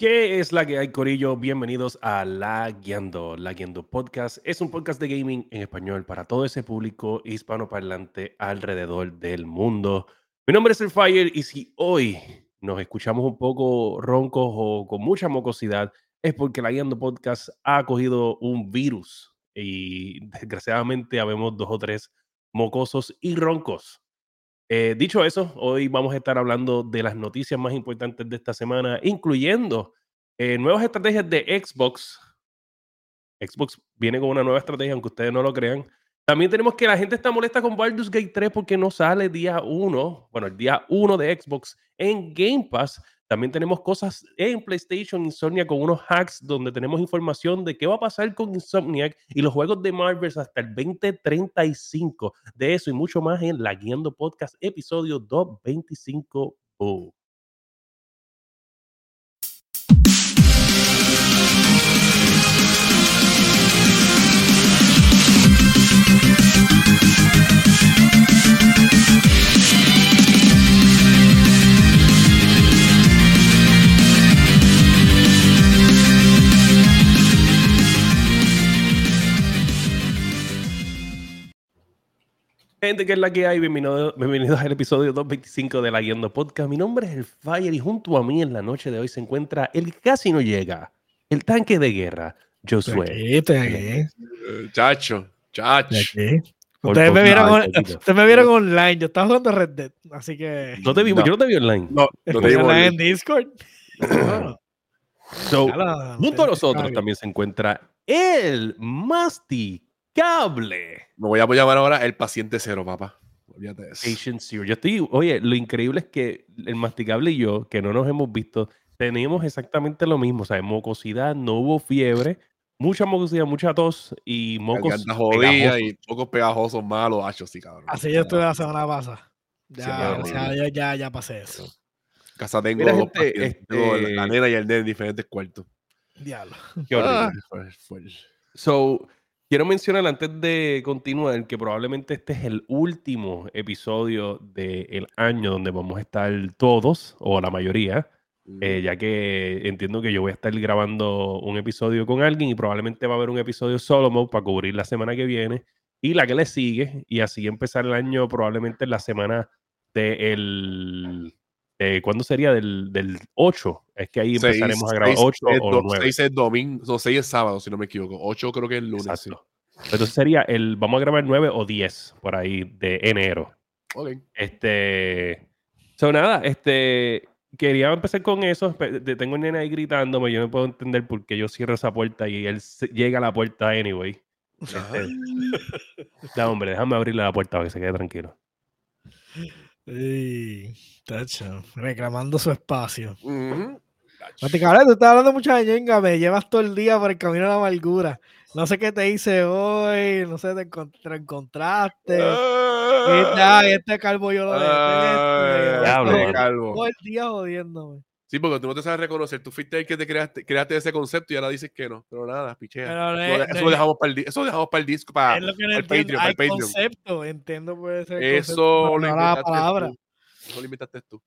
¿Qué es la que hay, Corillo? Bienvenidos a La Guiando. La Guiando Podcast es un podcast de gaming en español para todo ese público hispanoparlante alrededor del mundo. Mi nombre es El Fire y si hoy nos escuchamos un poco roncos o con mucha mocosidad, es porque La Guiando Podcast ha cogido un virus y desgraciadamente habemos dos o tres mocosos y roncos. Eh, dicho eso, hoy vamos a estar hablando de las noticias más importantes de esta semana, incluyendo eh, nuevas estrategias de Xbox. Xbox viene con una nueva estrategia, aunque ustedes no lo crean. También tenemos que la gente está molesta con Baldur's Gate 3 porque no sale día 1, bueno, el día 1 de Xbox en Game Pass. También tenemos cosas en PlayStation Insomnia con unos hacks donde tenemos información de qué va a pasar con Insomniac y los juegos de Marvel hasta el 2035. De eso y mucho más en La Guiando Podcast, episodio 225. Gente, que es la que hay? Bienvenidos, bienvenidos al episodio 225 de La Guiando Podcast. Mi nombre es El Fire y junto a mí en la noche de hoy se encuentra el casi no llega, el tanque de guerra, Josué. Chacho, chacho. Ustedes me, vieron ustedes me vieron online, yo estaba jugando Red Dead, así que... No te vi, no. yo no te vi online. No, no te vi online en Discord. so, junto a nosotros también se encuentra el Masti Cable. Me voy a llamar ahora el paciente cero, papá. Patient Zero. Yo estoy, oye, lo increíble es que el masticable y yo, que no nos hemos visto, teníamos exactamente lo mismo. O sea, mocosidad, no hubo fiebre, mucha mocosidad, mucha tos y mocos. jodida y pocos pegajosos malos, hachos, sí, cabrón. Así yo estuve la semana pasada. Ya, ya, ya, ya, pasé eso. Casa tengo Mira, gente, este... la nena y el nene en diferentes cuartos. Diablo. Qué horrible. Ah. So, Quiero mencionar antes de continuar que probablemente este es el último episodio del año donde vamos a estar todos, o la mayoría, eh, ya que entiendo que yo voy a estar grabando un episodio con alguien y probablemente va a haber un episodio solo para cubrir la semana que viene y la que le sigue, y así empezar el año probablemente en la semana del eh, ¿cuándo sería? Del, del, 8. Es que ahí empezaremos a grabar 8 o 9. 6 es domingo, 6 es sábado, si no me equivoco. 8 creo que es el lunes. Entonces sería el, vamos a grabar 9 o 10 por ahí de enero. Ok. Este, so nada, este, quería empezar con eso. Tengo un nene ahí gritándome, yo no puedo entender por qué yo cierro esa puerta y él llega a la puerta anyway. Este, no, hombre, déjame abrirle la puerta para que se quede tranquilo. Ey, tacho, reclamando su espacio. Uh tú estás hablando mucha ñenga, me llevas todo el día por el camino a la amargura. No sé qué te hice hoy, no sé, te, encontraste. Ah, este calvo yo lo detesto. calvo. Todo el día jodiéndome. Sí, porque tú no te sabes reconocer. Tú fuiste el que te creaste, creaste ese concepto y ahora dices que no. Pero nada, pichea. eso, lo dejamos para el, eso dejamos para el disco, para, es lo que no el Patreon. Concepto, entiendo puede ser. Eso lo, inventaste eso lo inventaste tú.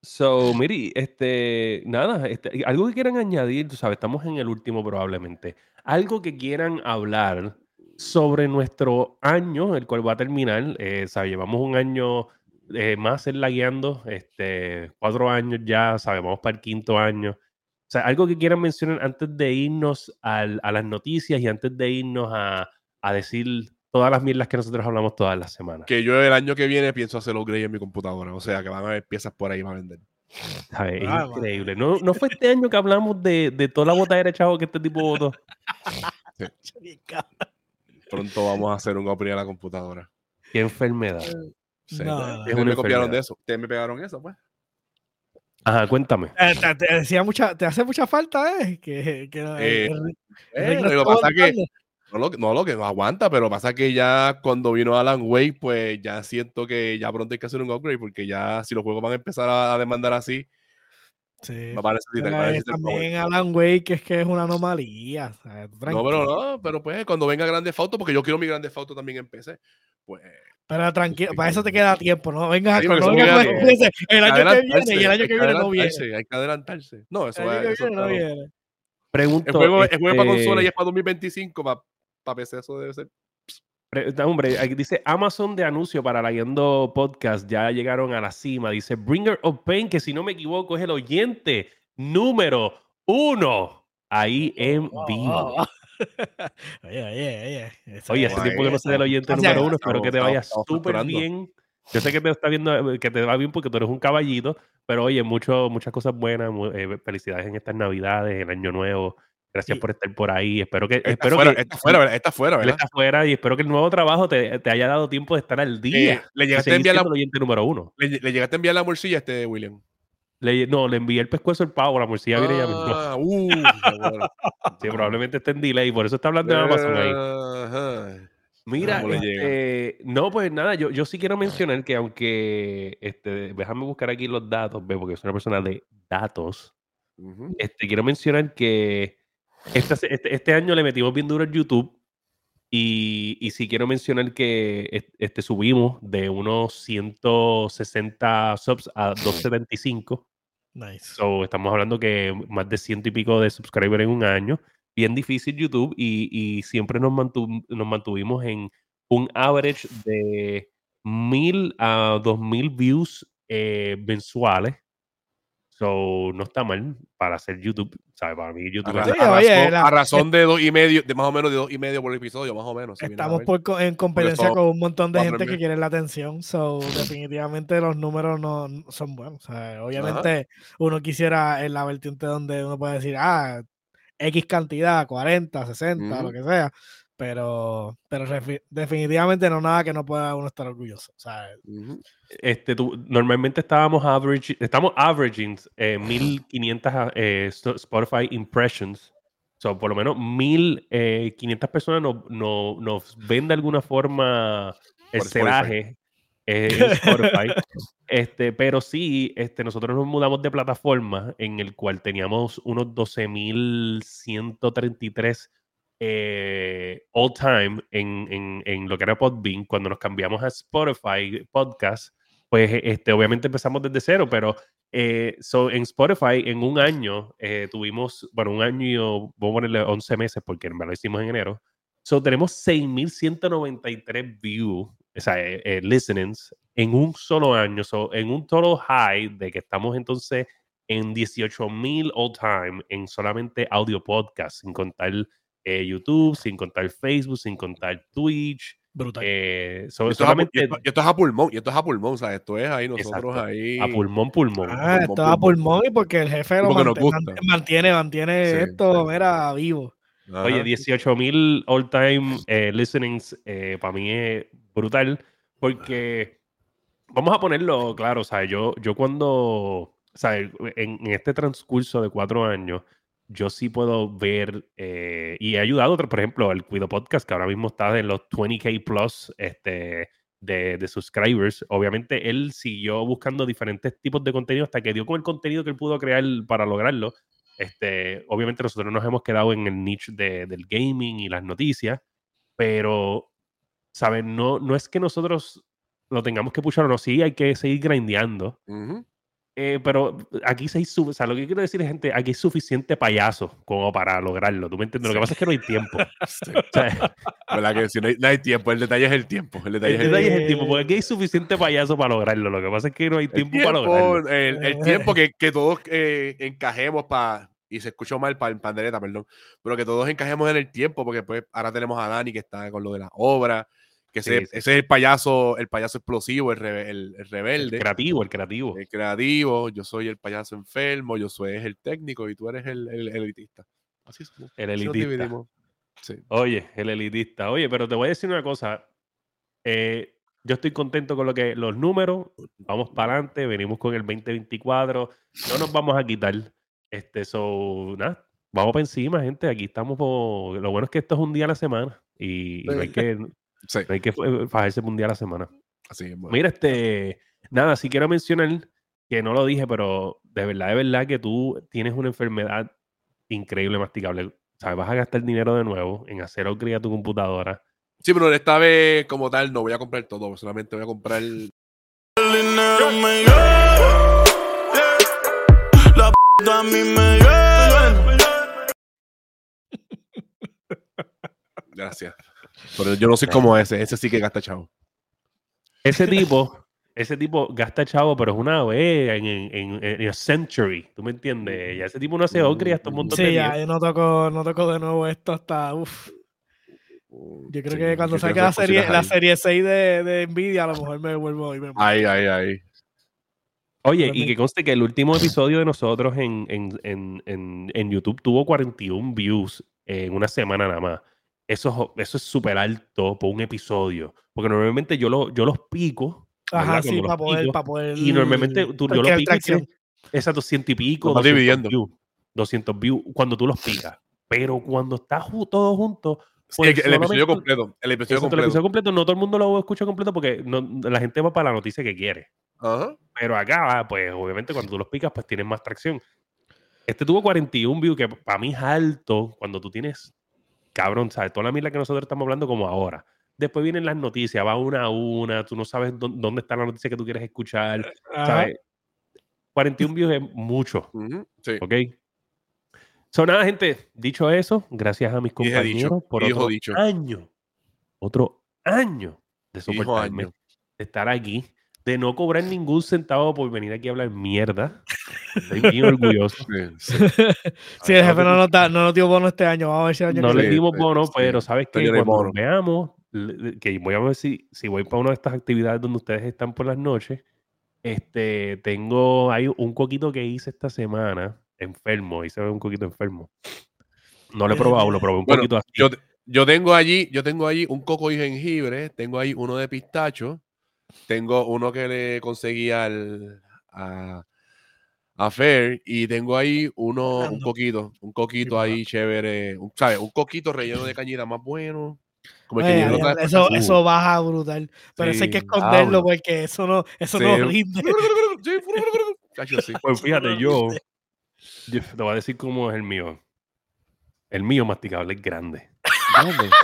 So, Miri, este, nada, este, algo que quieran añadir, tú sabes, estamos en el último probablemente. Algo que quieran hablar sobre nuestro año, el cual va a terminar. Eh, llevamos un año eh, más en la guiando, este, cuatro años ya, sabemos para el quinto año. O sea, algo que quieran mencionar antes de irnos a las noticias y antes de irnos a, decir todas las mierdas que nosotros hablamos todas las semanas. Que yo el año que viene pienso hacer upgrade en mi computadora, o sea, que van a haber piezas por ahí para vender. Es ah, increíble. ¿No, ¿No fue este año que hablamos de, de toda la botadera, chavo, que este tipo votó? Pronto vamos a hacer un upgrade a la computadora. Qué enfermedad. Sí, no, no, me copiaron de eso. Ustedes me pegaron eso, pues. Ajá, cuéntame. Eh, te, decía mucha, te hace mucha falta, ¿eh? Que, que eh, eh, lo que pasa que no lo, no lo que no aguanta, pero pasa que ya cuando vino Alan Wake, pues ya siento que ya pronto hay que hacer un upgrade, porque ya si los juegos van a empezar a, demandar así, Sí. Me parece, también Alan Wake es que es una anomalía. no, pero no, pero pues cuando venga Grande Foto, porque yo quiero mi Grande Foto también en PC, pues Pero tranquilo, para eso te queda tiempo, ¿no? Venga, no, no venga el año que viene y el año que, viene no viene. Hay que adelantarse. No, eso, es, eso no viene. Pregunto, el juego, el juego para consola y es para 2025, para, para PC eso debe ser. Hombre, aquí dice Amazon de anuncio para la Yendo Podcast. Ya llegaron a la cima. Dice Bringer of Pain, que si no me equivoco es el oyente número uno ahí en vivo. oye, oye, oye. Oye, hace tiempo que no sé del oyente número uno. Espero que te vaya súper bien. Yo sé que te está viendo, que te va bien porque tú eres un caballito, pero oye, mucho, muchas cosas buenas. Eh, felicidades en estas Navidades, el Año Nuevo. Gracias por estar por ahí. Espero que. Está espero fuera, que, está fuera, está fuera, ¿verdad? Está fuera y espero que el nuevo trabajo te, te haya dado tiempo de estar al día. Eh, le llegaste a enviar la oyente número uno. Le, le, llegaste a enviar la morcilla a este William. Le, no, le envié el pescuezo al pavo, la morcilla viene ya mismo. Ah, uh, sí, probablemente esté en delay, por eso está hablando de Amazon ahí. Mira, este, no, pues nada, yo, yo sí quiero mencionar que aunque, este, déjame buscar aquí los datos, ve, porque soy una persona de datos. Uh -huh. este, quiero mencionar que este, este, este, año le metimos bien duro en YouTube y, y sí quiero mencionar que este, subimos de unos 160 subs a 275. Nice. So, estamos hablando que más de ciento y pico de subscribers en un año. Bien difícil YouTube y, siempre nos, mantu nos mantuvimos en un average de mil a dos mil views eh, mensuales. So, no está mal para hacer YouTube. ¿sabes? Para mí, YouTube a, es a, razón, oye, la, a razón de dos y medio, de más o menos de dos y medio por episodio, más o menos. Si estamos por, en competencia con un montón de gente que quiere la atención. So, definitivamente los números no son buenos. Obviamente, Ajá. uno quisiera en la vertiente donde uno puede decir, ah, X cantidad, 40, 60, mm. lo que sea. Pero, pero definitivamente no nada que no pueda uno estar orgulloso. O sea, este, tú, normalmente estábamos average, estamos averaging eh, 1500 eh, Spotify impressions. So, por lo menos 1500 eh, personas nos no, no ven de alguna forma el celaje eh, en Spotify. este, pero sí, este, nosotros nos mudamos de plataforma en el cual teníamos unos 12.133 eh, all time en, en, en, lo que era Podbean, cuando nos cambiamos a Spotify Podcast, pues este, obviamente empezamos desde cero, pero eh, so, en Spotify en un año eh, tuvimos, bueno, un año, y vamos a ponerle 11 meses porque verdad lo hicimos en enero, so, tenemos 6.193 views, o sea, eh, eh, listenings en un solo año, so, en un total high de que estamos entonces en 18.000 all time en solamente audio podcast, sin contar eh, YouTube, sin contar Facebook, sin contar Twitch. Brutal. Eh, so, y esto, solamente... es a, y esto, es a, pulmón, y esto es a pulmón, o sea, esto es ahí nosotros Exacto. ahí. A pulmón, pulmón. Ah, pulmón, esto es a pulmón y porque el jefe lo mantiene, mantiene, mantiene Sí, esto, sí. mira, vivo. Ajá. Oye, 18 mil all time eh, listenings eh, para mí es brutal porque vamos a ponerlo claro, o sea, yo, yo cuando, o sea, en, en este transcurso de cuatro años, yo sí puedo ver eh, y he ayudado, por ejemplo, el Cuido Podcast, que ahora mismo está en los 20k plus este, de, de, subscribers. Obviamente, él siguió buscando diferentes tipos de contenido hasta que dio con el contenido que él pudo crear para lograrlo. Este, obviamente, nosotros nos hemos quedado en el niche de, del gaming y las noticias, pero, ¿saben? No, no es que nosotros lo tengamos que puchar o no, sí, hay que seguir grindeando. Uh. Eh, pero aquí se hay, o sea, lo que quiero decir es, gente, aquí hay suficiente payaso como para lograrlo. ¿Tú me entiendes? Sí. Lo que pasa es que no hay tiempo. Sí. O sea, ¿Verdad que si no hay, no hay, tiempo? El detalle es el tiempo. El detalle, el es, el... detalle es el tiempo, porque aquí hay suficiente payaso para lograrlo. Lo que pasa es que no hay tiempo, tiempo para lograrlo. El, el tiempo que, que todos eh, encajemos para. Y se escuchó mal para el pandereta, perdón. Pero que todos encajemos en el tiempo, porque pues ahora tenemos a Dani que está con lo de la obra que ese, sí, sí. ese, es el payaso, el payaso explosivo, el, re, el, el, rebelde. El creativo, el creativo. El creativo, yo soy el payaso enfermo, yo soy el técnico y tú eres el, el elitista. Así es. El elitista. Sí. Oye, el elitista. Oye, pero te voy a decir una cosa. Eh, yo estoy contento con lo que los números, vamos para adelante, venimos con el 2024, no nos vamos a quitar. Este, so, nada, vamos para encima, gente. Aquí estamos. Por... Lo bueno es que esto es un día a la semana y, y no hay que Sí. Hay que fajarse un día a la semana. Así es. Bueno. Mira, este. Nada, sí quiero mencionar que no lo dije, pero de verdad, de verdad que tú tienes una enfermedad increíble, masticable. O sea, vas a gastar dinero de nuevo en hacer upgrade a tu computadora. Sí, pero esta vez, como tal, no voy a comprar todo, solamente voy a comprar. El... La p a mí me Gracias. Pero yo no soy como ese, ese sí que gasta chavo. Ese tipo, ese tipo gasta chavo, pero es una vez en, en, en, century. ¿Tú me entiendes? Ya ese tipo no hace ocre hasta un montón sí, de ya, yo no toco, no toco de nuevo esto hasta. Uf. Yo creo que cuando salga la serie, la serie 6 de, de, Nvidia, a lo mejor me vuelvo y me Ay, ay, ay. Oye, y que conste que el último episodio de nosotros en, en, en, en, YouTube tuvo 41 views en una semana nada más. Eso, eso es súper alto por un episodio. Porque normalmente yo, lo, yo los pico. Ajá, sí, para poder, para poder, Y normalmente tú, yo los pico. Esas 200 y pico. 200 views, 200 views cuando tú los picas. Pero cuando está todo junto, pues el, episodio completo. El episodio completo. el episodio completo. No todo el mundo lo escucha completo porque no, la gente va para la noticia que quiere. Pero acá, pues obviamente cuando tú los picas, pues tienes más tracción. Este tuvo 41 views, que para mí es alto cuando tú tienes, cabrón, ¿sabes? Toda la mierda que nosotros estamos hablando como ahora. Después vienen las noticias, va una a una, tú no sabes dónde está la noticia que tú quieres escuchar, ¿sabes? 41 views es mucho, sí. ¿ok? So, nada, gente, dicho eso, gracias a mis compañeros por otro año, otro año de soportarme, de estar aquí, de no cobrar ningún centavo por venir aquí a hablar mierda. Estoy bien orgulloso. Sí, el jefe no nos, no nos dio bono este año. Vamos a ver si año No le dimos bono, pero sabes que cuando nos veamos, que voy a ver si, si voy para una de estas actividades donde ustedes están por las noches, este, tengo ahí un coquito que hice esta semana enfermo, y se ve un poquito enfermo. No lo he probado, lo probé un poquito así. Yo, yo, tengo allí, yo tengo allí un coco y jengibre, tengo ahí uno de pistacho, tengo uno que le conseguí al, a, a Fer y tengo ahí uno, un poquito, un coquito ahí chévere, un, ¿sabes? Un coquito relleno de cañita más bueno. Como eso, eso baja brutal. Pero eso hay que esconderlo porque eso no, eso no rinde. Pues fíjate, yo, yo te voy a decir cómo es el mío. El mío masticable es grande. Grande.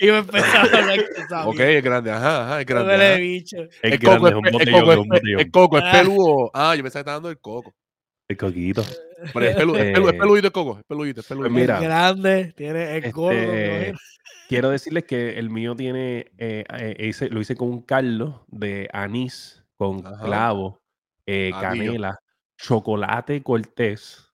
Y me empezó a hablar Ok, es grande, ajá, ajá, es grande. Bicho. Es el grande, es un botellón, el, coco, el, coco es peludo. Ah, yo pensaba que estaba dando el coco. El coquito. Pero es, pelu, es, pelu, es peludito el coco, es peludito, es peludito. Pues mira, es grande, tiene el gordo. Este, quiero decirles que el mío tiene, eh, eh, lo hice con un caldo de anís con clavo eh, canela, chocolate cortés.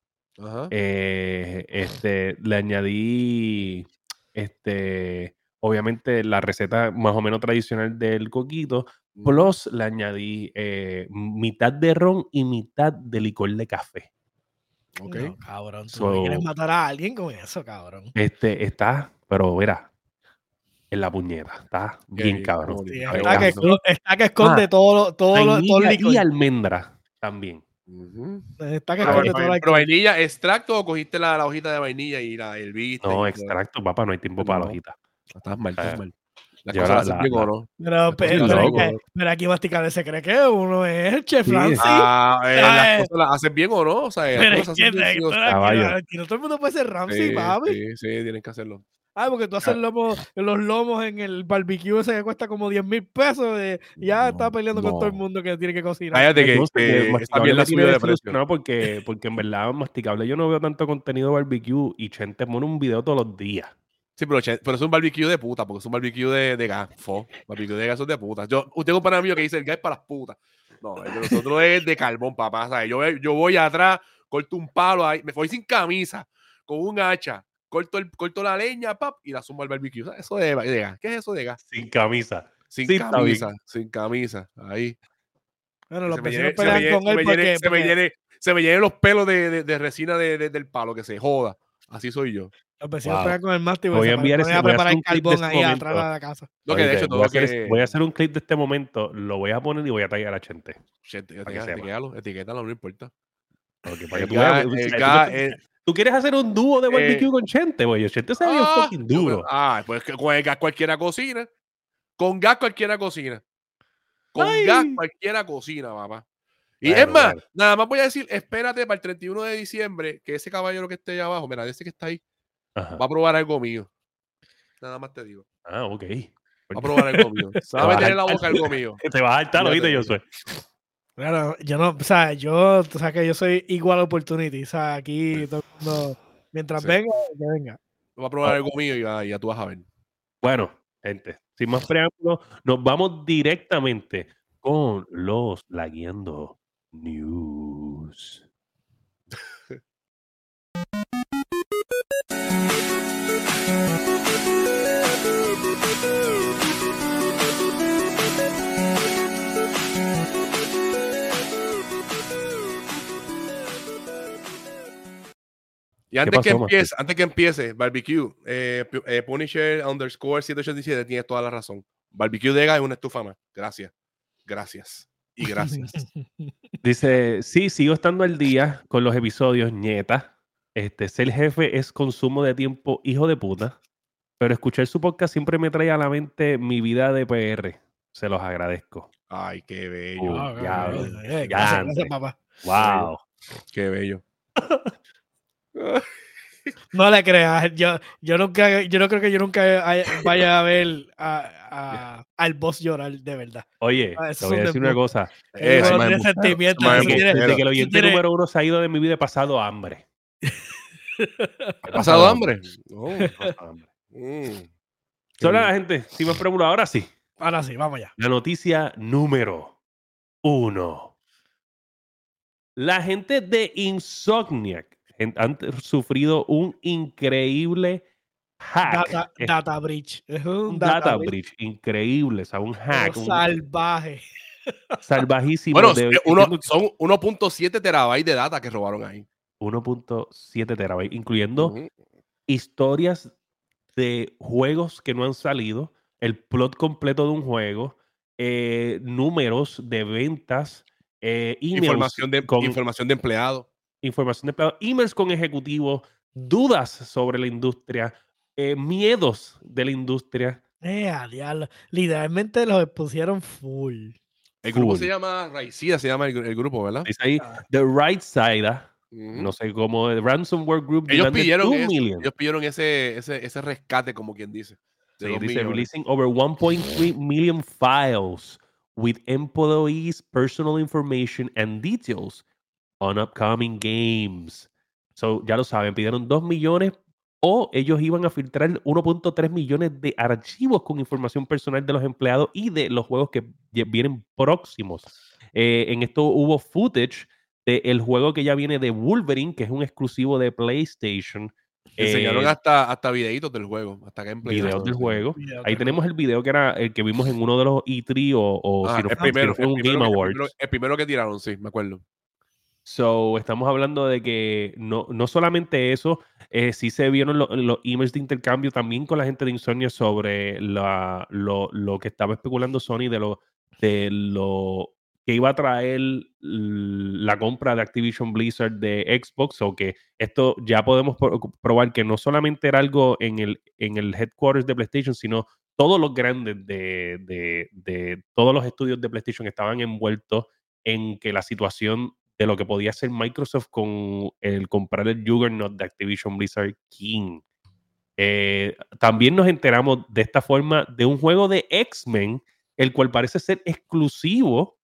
Eh, este, le añadí, este, obviamente la receta más o menos tradicional del coquito, plus le añadí eh, mitad de ron y mitad de licor de café. Ok. cabrón, tú quieres matar a alguien con eso, cabrón. Este, está, pero verá, en la puñeta. Está bien cabrón. está, que, está, que, esconde ah, todo, todo, todo el licor. Y almendra también. Está que esconde todo ¿Pero vainilla, extracto o cogiste la, la, hojita de vainilla y la el No, extracto, papá, no hay tiempo para la hojita. Estás mal, estás mal. Las cosas la, bien, no? Pero, pero, pero, aquí Masticable se cree que uno es el chef Francis. Ah, eh, las cosas las hacen bien o no. O sea, pero las cosas es que, aquí, no todo el mundo puede ser Ramsey, sí, papi. Sí, sí, tienen que hacerlo. Ah, porque tú haces lomo, los lomos en el barbecue ese que cuesta como 10 mil pesos. De, ya está peleando con todo el mundo que tiene que cocinar. Cállate que, que, está bien la subida de precio. No, porque, porque en verdad masticable. Yo no veo tanto contenido barbecue y Chente pone un video todos los días. Sí, pero, pero es un barbecue de puta, porque es un barbecue de, de gafo. Barbecue de gas de puta. Yo tengo un pana mío que dice el gas es para las putas. No, el de nosotros es de carbón, papá. ¿sabes? Yo, yo voy atrás, corto un palo ahí, me voy sin camisa, con un hacha, corto, el, corto la leña, pap, y la sumo al barbecue. Eso de, de ¿Qué es eso de gas? Sin camisa. Sin camisa, sin camisa. Ahí. Bueno, los vecinos pelean con él porque, se, me llene, se me llenen los pelos de, de, de resina de, del palo, que se joda. Así soy yo. Los vecinos pelean con el mástil. Voy a enviar ese, voy a preparar el carbón ahí atrás de la casa. No, que de hecho, voy, a hacer, que... voy a hacer un clip de este momento, lo voy a poner y voy a tallar a Chente. Chente, etiquétalo, etiquétalo, no importa. Okay, para que tú veas, ¿Tú quieres hacer un dúo de barbecue eh, con Chente, güey? Chente se ve ah, fucking duro. Ah, pues con el gas cualquiera cocina. Con gas cualquiera cocina. Con gas cualquiera cocina, papá. Y es más, nada más voy a decir, espérate para el 31 de diciembre que ese caballero que esté allá abajo, mira, ese que está ahí, va a probar algo mío. Nada más te digo. Ah, ok. Voy a probar algo mío. Se va a meter en la boca algo mío. Te vas a hartar, oíste, yo soy. Claro, yo no, o sea, yo, o sea, que yo soy igual opportunity, o sea, aquí todo el mundo, mientras venga, que venga. Voy a probar algo mío y ya, ya tú vas a ver. Bueno, gente, sin más preámbulos, nos vamos directamente con los Laguiendo News. Y antes que, empiece, antes que empiece, Barbecue, eh, eh, Punisher underscore 787 tiene toda la razón. Barbecue Dega es una estufa más. Gracias. Gracias. Y gracias. Dice, sí, sigo estando al día con los episodios, nieta. Este, ser jefe es consumo de tiempo, hijo de puta. Pero escuchar su podcast siempre me trae a la mente mi vida de PR. Se los agradezco. Ay, qué bello. Uh, ya, ya, gracias, papá. Wow. Qué bello. No le creas, yo, yo nunca, yo no creo que yo nunca vaya a ver a, al boss llorar de verdad. Oye, ah, te voy a decir una cosa. Eso, no tiene sentimiento. Desde que el oyente número uno se ha ido de mi vida he pasado hambre. ¿He pasado hambre? Oh, hambre. Mm. La gente, si me pregunto, ahora sí. Ahora sí, vamos ya. La noticia número uno. La gente de Insomniac han sufrido un increíble hack. Data, breach. Es un data, breach. increíble, o sea, un hack. salvaje. salvajísimo. Bueno, son 1.7 terabytes de data que robaron ahí. 1.7 terabytes, incluyendo historias de juegos que no han salido, el plot completo de un juego, eh, números de ventas, eh, información, de, información de empleados información de empleados, emails con ejecutivos, dudas sobre la industria, eh, miedos de la industria. Eh, diablo. Literalmente los expusieron full. El grupo se llama Raicida, se llama el, grupo, ¿verdad? Dice ahí, ah. The Right Side. No sé cómo, el Ransomware Group. Ellos pidieron, ellos pidieron ese, ese, ese, rescate, como quien dice. Sí, dice, releasing over 1.3 million files with employees' personal information and details on upcoming games. So, ya lo saben, pidieron 2 millones o ellos iban a filtrar 1.3 millones de archivos con información personal de los empleados y de los juegos que vienen próximos. Eh, en esto hubo footage del juego que ya viene de Wolverine, que es un exclusivo de PlayStation. Enseñaron eh, hasta, hasta videitos del juego, hasta gameplay. Videos del juego. Ahí tenemos el video que era el que vimos en uno de los E3 o, ah, si no, el primero, fue un Game Awards. el primero que tiraron, sí, me acuerdo. So, estamos hablando de que no, no solamente eso, eh, sí se vieron los emails de intercambio también con la gente de Insomnia sobre la, lo, lo, que estaba especulando Sony de lo, de lo que iba a traer la compra de Activision Blizzard de Xbox, o que esto ya podemos probar que no solamente era algo en el, en el headquarters de PlayStation, sino todos los grandes de, de, de todos los estudios de PlayStation estaban envueltos en que la situación de lo que podía hacer Microsoft con el comprar el Juggernaut de Activision Blizzard King. Eh, también nos enteramos de esta forma de un juego de X-Men, el cual parece ser exclusivo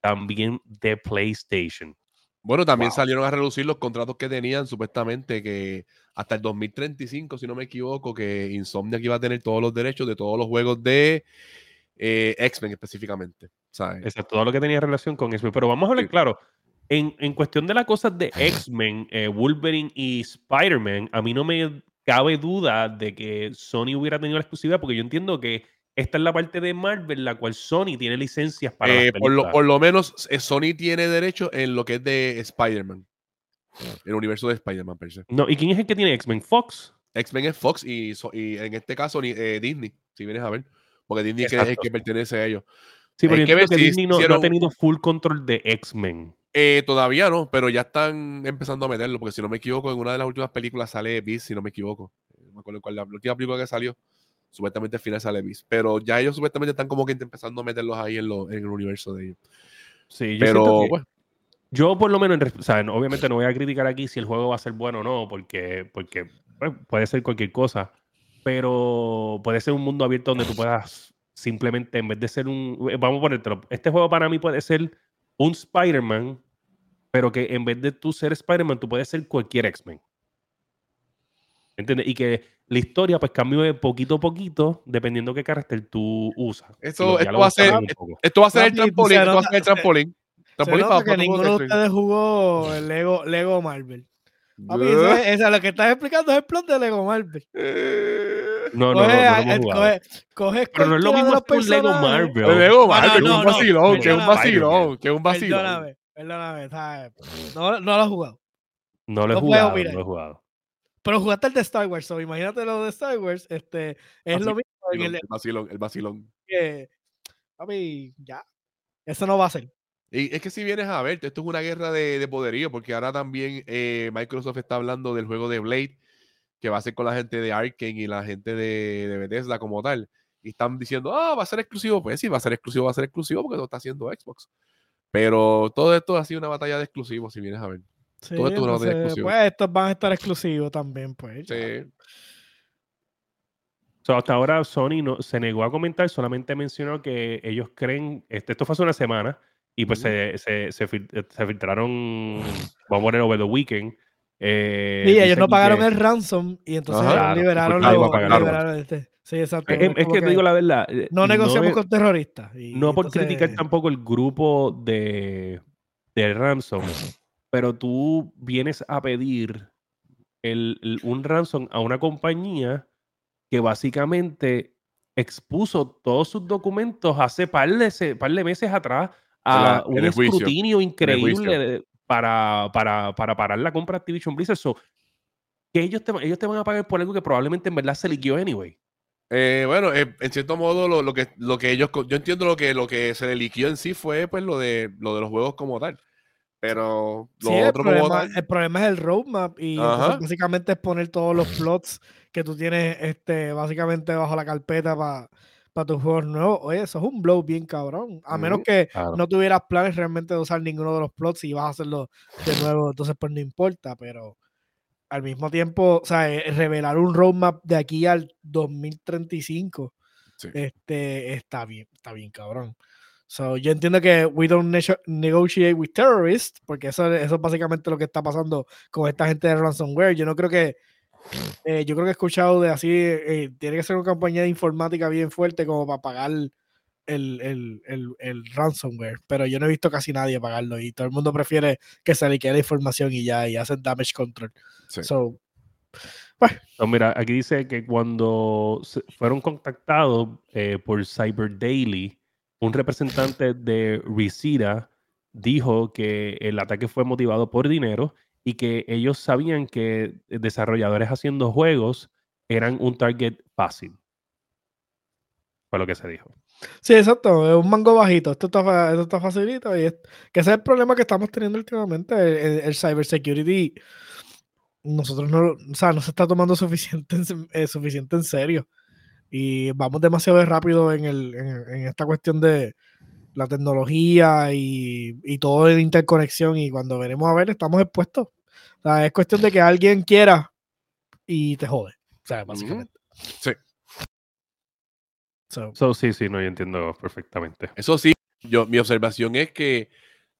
también de PlayStation. Bueno, también salieron a reducir los contratos que tenían, supuestamente que hasta el 2035, si no me equivoco, que Insomniac iba a tener todos los derechos de todos los juegos de eh, X-Men específicamente. ¿sabes? Exacto, todo lo que tenía relación con eso. Pero vamos a hablar claro, en, cuestión de las cosas de X-Men, eh, Wolverine y Spider-Man, a mí no me cabe duda de que Sony hubiera tenido la exclusividad, porque yo entiendo que esta es la parte de Marvel, la cual Sony tiene licencias para. Eh, por, lo, por, lo, menos eh, Sony tiene derecho en lo que es de Spider-Man. El universo de Spider-Man, No, ¿y quién es el que tiene X-Men? ¿Fox? X-Men es Fox y, en este caso Disney, si vienes a ver. Porque Disney es el que pertenece a ellos. Sí, pero que, Disney no, ha tenido full control de X-Men. Eh, todavía no, pero ya están empezando a meterlo, porque si no me equivoco, en una de las últimas películas sale Beast, si no me equivoco. No me acuerdo cuál la, última película que salió, supuestamente al final sale Beast. Pero ya ellos supuestamente están como que empezando a meterlos ahí en, en el universo de ellos. Sí, yo pero bueno. Yo por lo menos, o sea, obviamente no voy a criticar aquí si el juego va a ser bueno o no, porque, porque pues, puede ser cualquier cosa. pero puede ser un mundo abierto donde tú puedas simplemente, en vez de ser un. Eh, vamos a ponértelo. Este juego para mí puede ser un Spider-Man, pero que en vez de tú ser Spider-Man, tú puedes ser cualquier X-Men. ¿Entiendes? Y que la historia pues cambie poquito a poquito dependiendo qué carácter tú usas. Esto, esto, va a ser, esto va a ser el trampolín. Esto va a ser el trampolín. trampolín para, que ninguno de ustedes jugó el Lego, Lego Marvel. Papi, eso es, lo que estás explicando es el plot de Lego Marvel. No, no, no, coge, coge, Pero no es lo mismo que un Lego Marvel. El Lego Marvel, que es un vacilón, que es un vacilón, que es un vacilón. Perdóname, ¿sabes? No, no lo he jugado. No lo he jugado, no lo he jugado. Pero jugaste el de Star Wars, so imagínate lo de Star Wars, este, es lo mismo. En el, el vacilón, el vacilón. Que, papi, ya, eso no va a ser. Y es que si vienes a ver, esto es una guerra de, de poderío, porque ahora también eh, Microsoft está hablando del juego de Blade, que va a ser con la gente de Arkane y la gente de, de Bethesda como tal. Y están diciendo, ah, va a ser exclusivo. Pues sí, va a ser exclusivo, va a ser exclusivo porque lo está haciendo Xbox. Pero todo esto ha sido una batalla de exclusivos, si vienes a ver. todo esto es una batalla de exclusivos. Pues estos van a estar exclusivos también, pues. Sí. hasta ahora Sony no, se negó a comentar, solamente mencionó que ellos creen, este, esto fue hace una semana, y pues se, se, se, filtraron, vamos a poner over the weekend. Eh, sí, ellos no pagaron el ransom y entonces liberaron, lo, liberaron este. Sí, exacto. Es, que, te digo la verdad. Eh, no negociamos con terroristas. no por criticar tampoco el grupo de, de ransom, pero tú vienes a pedir el, un ransom a una compañía que básicamente expuso todos sus documentos hace par de, par de meses atrás a un escrutinio increíble para, para, para, parar la compra de Activision Blizzard. que ellos te, ellos te van a pagar por algo que probablemente en verdad se liquió anyway. Eh, bueno, eh, en cierto modo, lo, lo, que, lo que ellos, yo entiendo lo que, lo que se le liquió en sí fue pues lo de, lo de los juegos como tal. Pero lo otro el, problema, el problema es el roadmap y básicamente es poner todos los plots que tú tienes este, básicamente bajo la carpeta para para tus juegos nuevos. Oye, eso es un blow bien cabrón. A menos que no tuvieras planes realmente de usar ninguno de los plots y vas a hacerlo de nuevo, entonces pues no importa, pero al mismo tiempo, o sea, eh, revelar un roadmap de aquí al 2035 este, está bien, está bien cabrón. So, yo entiendo que we don't negotiate with terrorists, porque eso, eso es básicamente lo que está pasando con esta gente de ransomware. Yo no creo que eh, yo creo que he escuchado de así, eh, tiene que ser una compañía de informática bien fuerte como para pagar el, el, el, el, ransomware, pero yo no he visto casi nadie pagarlo y todo el mundo prefiere que se le quede la información y ya, y hacen damage control. So, mira, aquí dice que cuando fueron contactados eh, por Cyber Daily, un representante de Reseda dijo que el ataque fue motivado por dinero y que ellos sabían que desarrolladores haciendo juegos eran un target fácil. Fue lo que se dijo. Sí, exacto, es un mango bajito, esto está, esto está facilito y es, que ese es el problema que estamos teniendo últimamente, el, el, cybersecurity, nosotros no, o sea, no se está tomando suficiente, eh, suficiente en serio y vamos demasiado rápido en, el, en, esta cuestión de la tecnología y, y todo en interconexión y cuando veremos a ver estamos expuestos es cuestión de que alguien quiera y te jode. O sea, básicamente. Sí. Sí, sí, no, yo entiendo perfectamente. Eso sí, yo, mi observación es que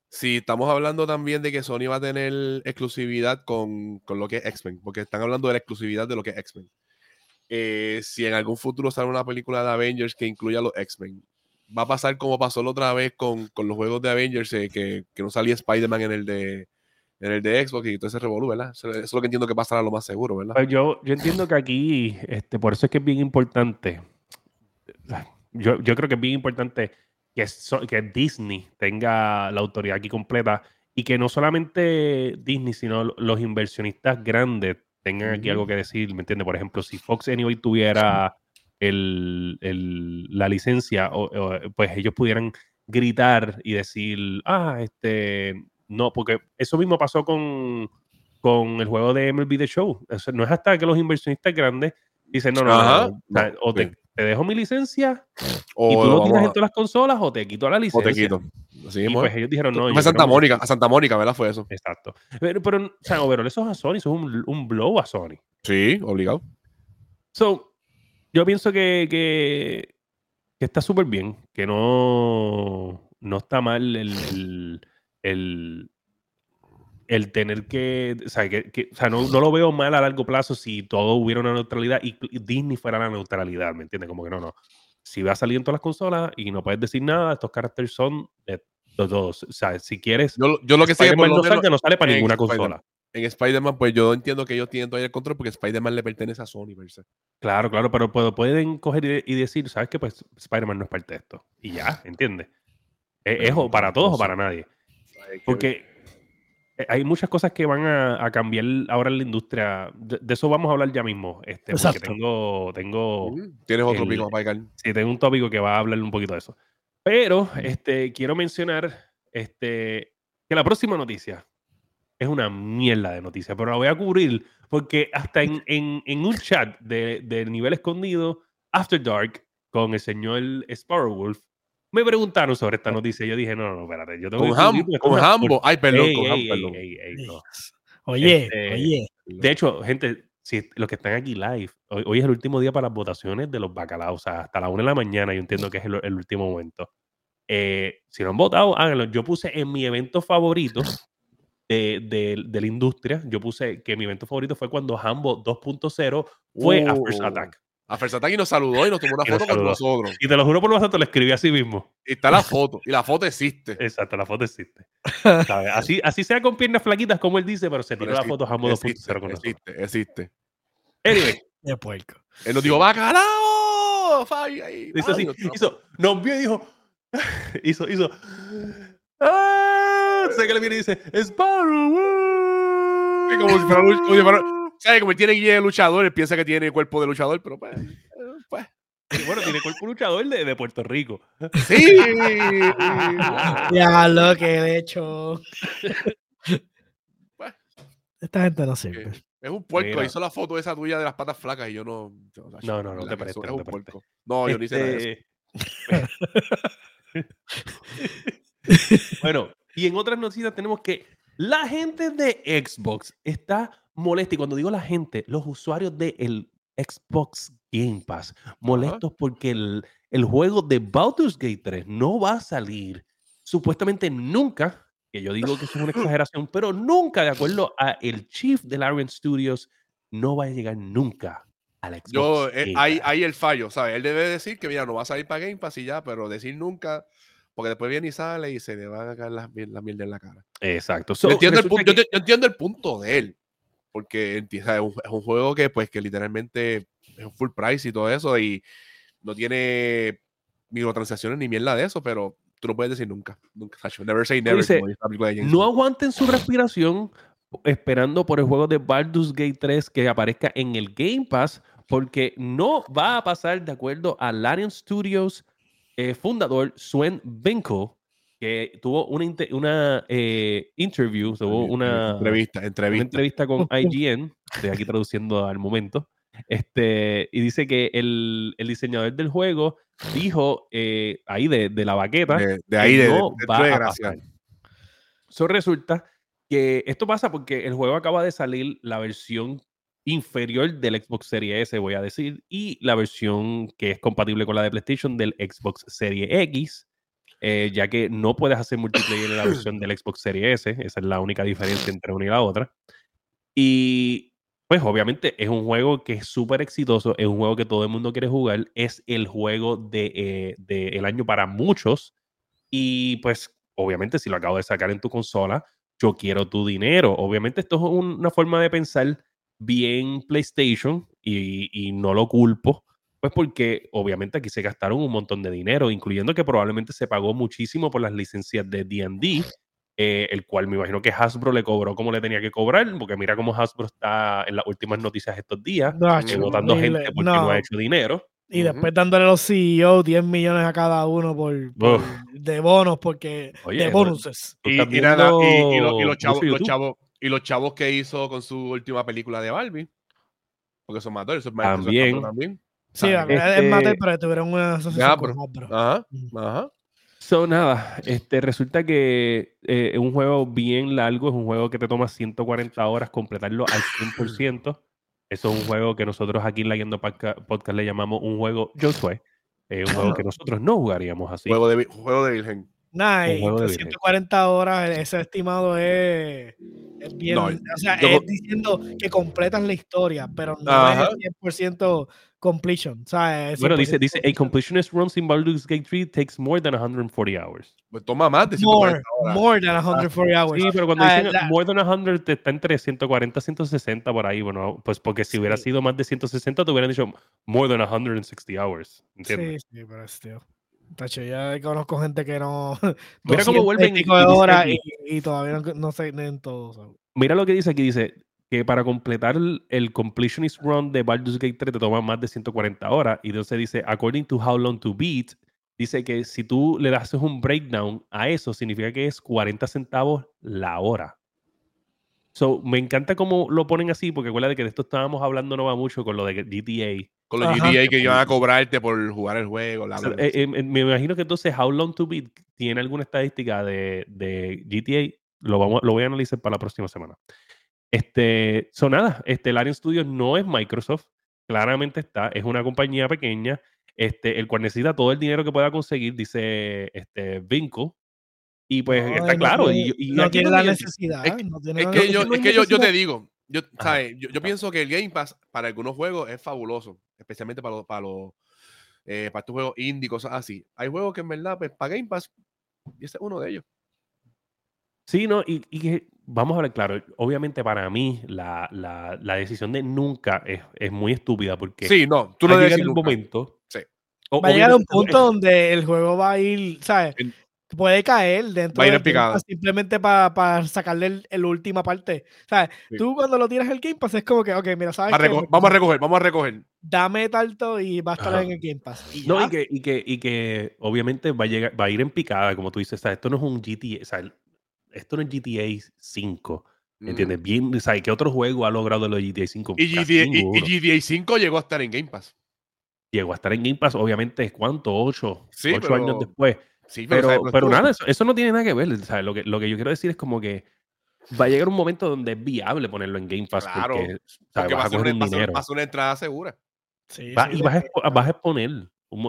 si estamos hablando también de que Sony va a tener exclusividad con, con lo que es X-Men, porque están hablando de la exclusividad de lo que es X-Men. Eh, si en algún futuro sale una película de Avengers que incluya los X-Men, va a pasar como pasó la otra vez con, con los juegos de Avengers, eh, que, que, no salía Spider-Man en el de en el de Xbox y todo ese revolú, ¿verdad? Eso, es lo que entiendo que pasará lo más seguro, ¿verdad? Pues yo, yo entiendo que aquí, este, por eso es que es bien importante. Yo, yo creo que es bien importante que, que Disney tenga la autoridad aquí completa y que no solamente Disney, sino los inversionistas grandes tengan aquí algo que decir, ¿me entiendes? Por ejemplo, si Fox Anyway tuviera el, el, la licencia, pues ellos pudieran gritar y decir, ah, este, no, porque eso mismo pasó con, con el juego de MLB The Show. no es hasta que los inversionistas grandes dicen, no, no, no, o te, dejo mi licencia o y tú lo tienes en todas las consolas o te quito la licencia. O te quito. y pues ellos dijeron, no. A Santa Mónica, a Santa Mónica, ¿verdad? Fue eso. Exacto. Pero, pero o sea, eso es a Sony, eso es un, un blow a Sony. Sí, obligado. So, yo pienso que, que, está súper bien, que no, no está mal el, el, el, tener que, o sea, que, o sea no, no, lo veo mal a largo plazo si todo hubiera una neutralidad y, Disney fuera la neutralidad, ¿me entiendes? Como que no, no. Si va a salir en todas las consolas y no puedes decir nada, estos caracteres son de todos. O sea, si quieres, yo, yo lo que sé no, no sale para ninguna consola en Spider-Man, pues yo entiendo que ellos tienen todavía el control porque Spider-Man le pertenece a Sony. Claro, claro, pero pueden coger y, decir, ¿sabes qué? Pues Spider-Man no es parte de esto. Y ya, ¿entiendes? ¿Es, para todos o para nadie? Porque hay muchas cosas que van a, cambiar ahora en la industria. De, eso vamos a hablar ya mismo. Este, porque tengo. tengo Tienes otro tópico para Sí, tengo un tópico que va a hablar un poquito de eso. Pero este, quiero mencionar este, que la próxima noticia es una mierda de noticias, pero la voy a cubrir porque hasta en, en, un chat de, de, nivel escondido, After Dark, con el señor Sparrow Wolf, me preguntaron sobre esta noticia y yo dije, no, no, espérate, yo tengo con que... con Hambo, ay, perdón, con Hambo, Oye, este, oye. De hecho, gente, si los que están aquí live, hoy, es el último día para las votaciones de los bacalaos, o sea, hasta la una de la mañana, yo entiendo que es el, último momento. Eh, si no han votado, háganlo. Yo puse en mi evento favorito de, de, la industria, yo puse que mi evento favorito fue cuando Hambo 2.0 fue a First Attack. A y nos saludó y nos tomó una foto con nosotros. Y te lo juro por lo tanto, lo escribí así mismo. Y está la foto. Y la foto existe. Exacto, la foto existe. Así, así sea con piernas flaquitas, como él dice, pero se tiró la foto Hambo 2.0 con nosotros. Existe, existe. Anyway. De puerco. Él nos dijo, ¡bacalao! Fabi, ahí. Hizo así. Hizo, nos vio y dijo, hizo, hizo. ¡Ah! Sé que le viene y dice, Sparrow. como si fuera, como si fuera ¿Sabes? Como tiene guía de luchador, él piensa que tiene cuerpo de luchador, pero pues. pues. bueno, tiene cuerpo luchador de, de Puerto Rico. Sí. ya lo que de hecho. Pues. Esta gente no sirve. Es un puerco. Hizo la foto esa tuya de las patas flacas y yo no. no, no, no, te parece. Es un puerco. No, yo ni sé eso. bueno, y en otras noticias tenemos que la gente de Xbox está molesta. Y cuando digo la gente, los usuarios del Xbox Game Pass, molestos porque el, el, juego de Baldur's Gate 3 no va a salir supuestamente nunca. Que yo digo que eso es una exageración, pero nunca, de acuerdo a el chief de Larian Studios, no va a llegar nunca al Xbox. Yo, eh, ahí, el fallo, ¿sabes? Él debe decir que, mira, no va a salir para Game Pass y ya, pero decir nunca porque después viene y sale y se le van a caer la, la mierda en la cara. Exacto. yo, entiendo el punto, yo, entiendo el punto de él, porque es un, es un, juego que pues que literalmente es un full price y todo eso y no tiene microtransacciones ni mierda de eso, pero tú no puedes decir nunca, nunca, never say never. no aguanten su respiración esperando por el juego de Baldur's Gate 3 que aparezca en el Game Pass, porque no va a pasar de acuerdo a Larian Studios eh, fundador Sven Benko, que tuvo una, una eh, interview, tuvo una entrevista, entrevista. entrevista con IGN, estoy aquí traduciendo al momento, este, y dice que el, el diseñador del juego dijo eh, ahí de, de, la baqueta de, ahí de, no va a pasar. Eso resulta que esto pasa porque el juego acaba de salir la versión inferior del Xbox Series S, voy a decir, y la versión que es compatible con la de PlayStation del Xbox Series X, eh, ya que no puedes hacer multiplayer en la versión del Xbox Series S, esa es la única diferencia entre una y la otra. Y pues obviamente es un juego que es súper exitoso, es un juego que todo el mundo quiere jugar, es el juego del de, eh, año para muchos, y pues obviamente si lo acabo de sacar en tu consola, yo quiero tu dinero. Obviamente esto es una forma de pensar bien PlayStation y, no lo culpo, pues porque obviamente aquí se gastaron un montón de dinero, incluyendo que probablemente se pagó muchísimo por las licencias de D&D, eh, el cual me imagino que Hasbro le cobró como le tenía que cobrar, porque mira cómo Hasbro está en las últimas noticias estos días, eh, votando gente porque no. ha hecho dinero. Y después dándole a los CEO 10 millones a cada uno por, de bonos, porque de bonuses. Y, nada, y, los, chavos, los, chavos, y los chavos que hizo con su última película de Barbie. Porque son matores, son también. también. Sí, es este matar, pero tuvieron una asociación con Ajá, ajá. So, nada, este, resulta que eh, es un juego bien largo, es un juego que te toma 140 horas completarlo al 100%. Eso es un juego que nosotros aquí en la Guiando Podcast le llamamos un juego Josué. Es un juego que nosotros no jugaríamos así. Juego de, juego de virgen. Nah, y 140 horas, ese estimado es, bien. o sea, es diciendo que completas la historia, pero no es 100% completion. bueno, dice, dice, a completionist runs in Baldur's Gate 3 takes more than 140 hours. Pues toma más de 140 more, horas. More than 140 hours. Sí, pero cuando dicen more than 100 está entre 140 y 160 por ahí. Bueno, pues porque si hubiera sido más de 160 te hubieran dicho more than 160 hours. ¿entiendes? Sí, sí, pero es tío. Tacho, ya conozco gente que no. Mira cómo vuelven y, y, y, todavía no, no sé en todo. Mira lo que dice aquí: dice que para completar el, el, completionist run de Baldur's Gate 3 te toma más de 140 horas. Y entonces dice: according to how long to beat, dice que si tú le das un breakdown a eso, significa que es 40 centavos la hora. So, me encanta cómo lo ponen así, porque acuérdate que de esto estábamos hablando no va mucho con lo de GTA con los GTA que iban a cobrarte por jugar el juego. Eh, eh, me imagino que entonces How Long to Beat tiene alguna estadística de, GTA. Lo, vamos, lo voy a analizar para la próxima semana. Este, son nada, este, el Arian Studios no es Microsoft, claramente está, es una compañía pequeña, este, el cual necesita todo el dinero que pueda conseguir, dice este, Vinco. Y pues está claro. No, y, no tiene la necesidad. Es, que, yo, es que yo, yo, te digo, yo, yo, pienso que el Game Pass para algunos juegos es fabuloso, especialmente para los, para los eh, para estos juegos indie, cosas así. Hay juegos que en verdad, pues, para Game Pass, y ese es uno de ellos. Sí, no, y, y vamos a ver, claro, obviamente para mí la, la, la decisión de nunca es, es, muy estúpida porque sí, no, tú lo en un momento. Sí. va a llegar a un punto donde el juego va a ir, ¿sabes? Puede caer dentro de Game simplemente para sacarle la última parte. ¿Sabes? Tú cuando lo tiras el Game Pass es como que, ok, mira, ¿sabes? vamos a recoger, vamos a recoger. Dame tanto y va a estar en el Game Pass. Y no, y que, y que, y, que, obviamente va a, llegar, va a ir en picada, como tú dices. Esto no es un GTA, o sea, esto no es GTA 5. ¿Entiendes? Bien, ¿sabes? ¿Qué otro juego ha logrado lo GTA 5? Y GTA, 5 llegó a estar en Game Pass. Llegó a estar en Game Pass, obviamente, ¿cuánto? Ocho, ocho años después pero, pero, nada, eso, no tiene nada que ver. Lo, que, lo que yo quiero decir es como que va a llegar un momento donde es viable ponerlo en Game Pass claro, porque, vas a coger un dinero. Vas a una entrada segura. Sí, y vas, a, vas a exponer.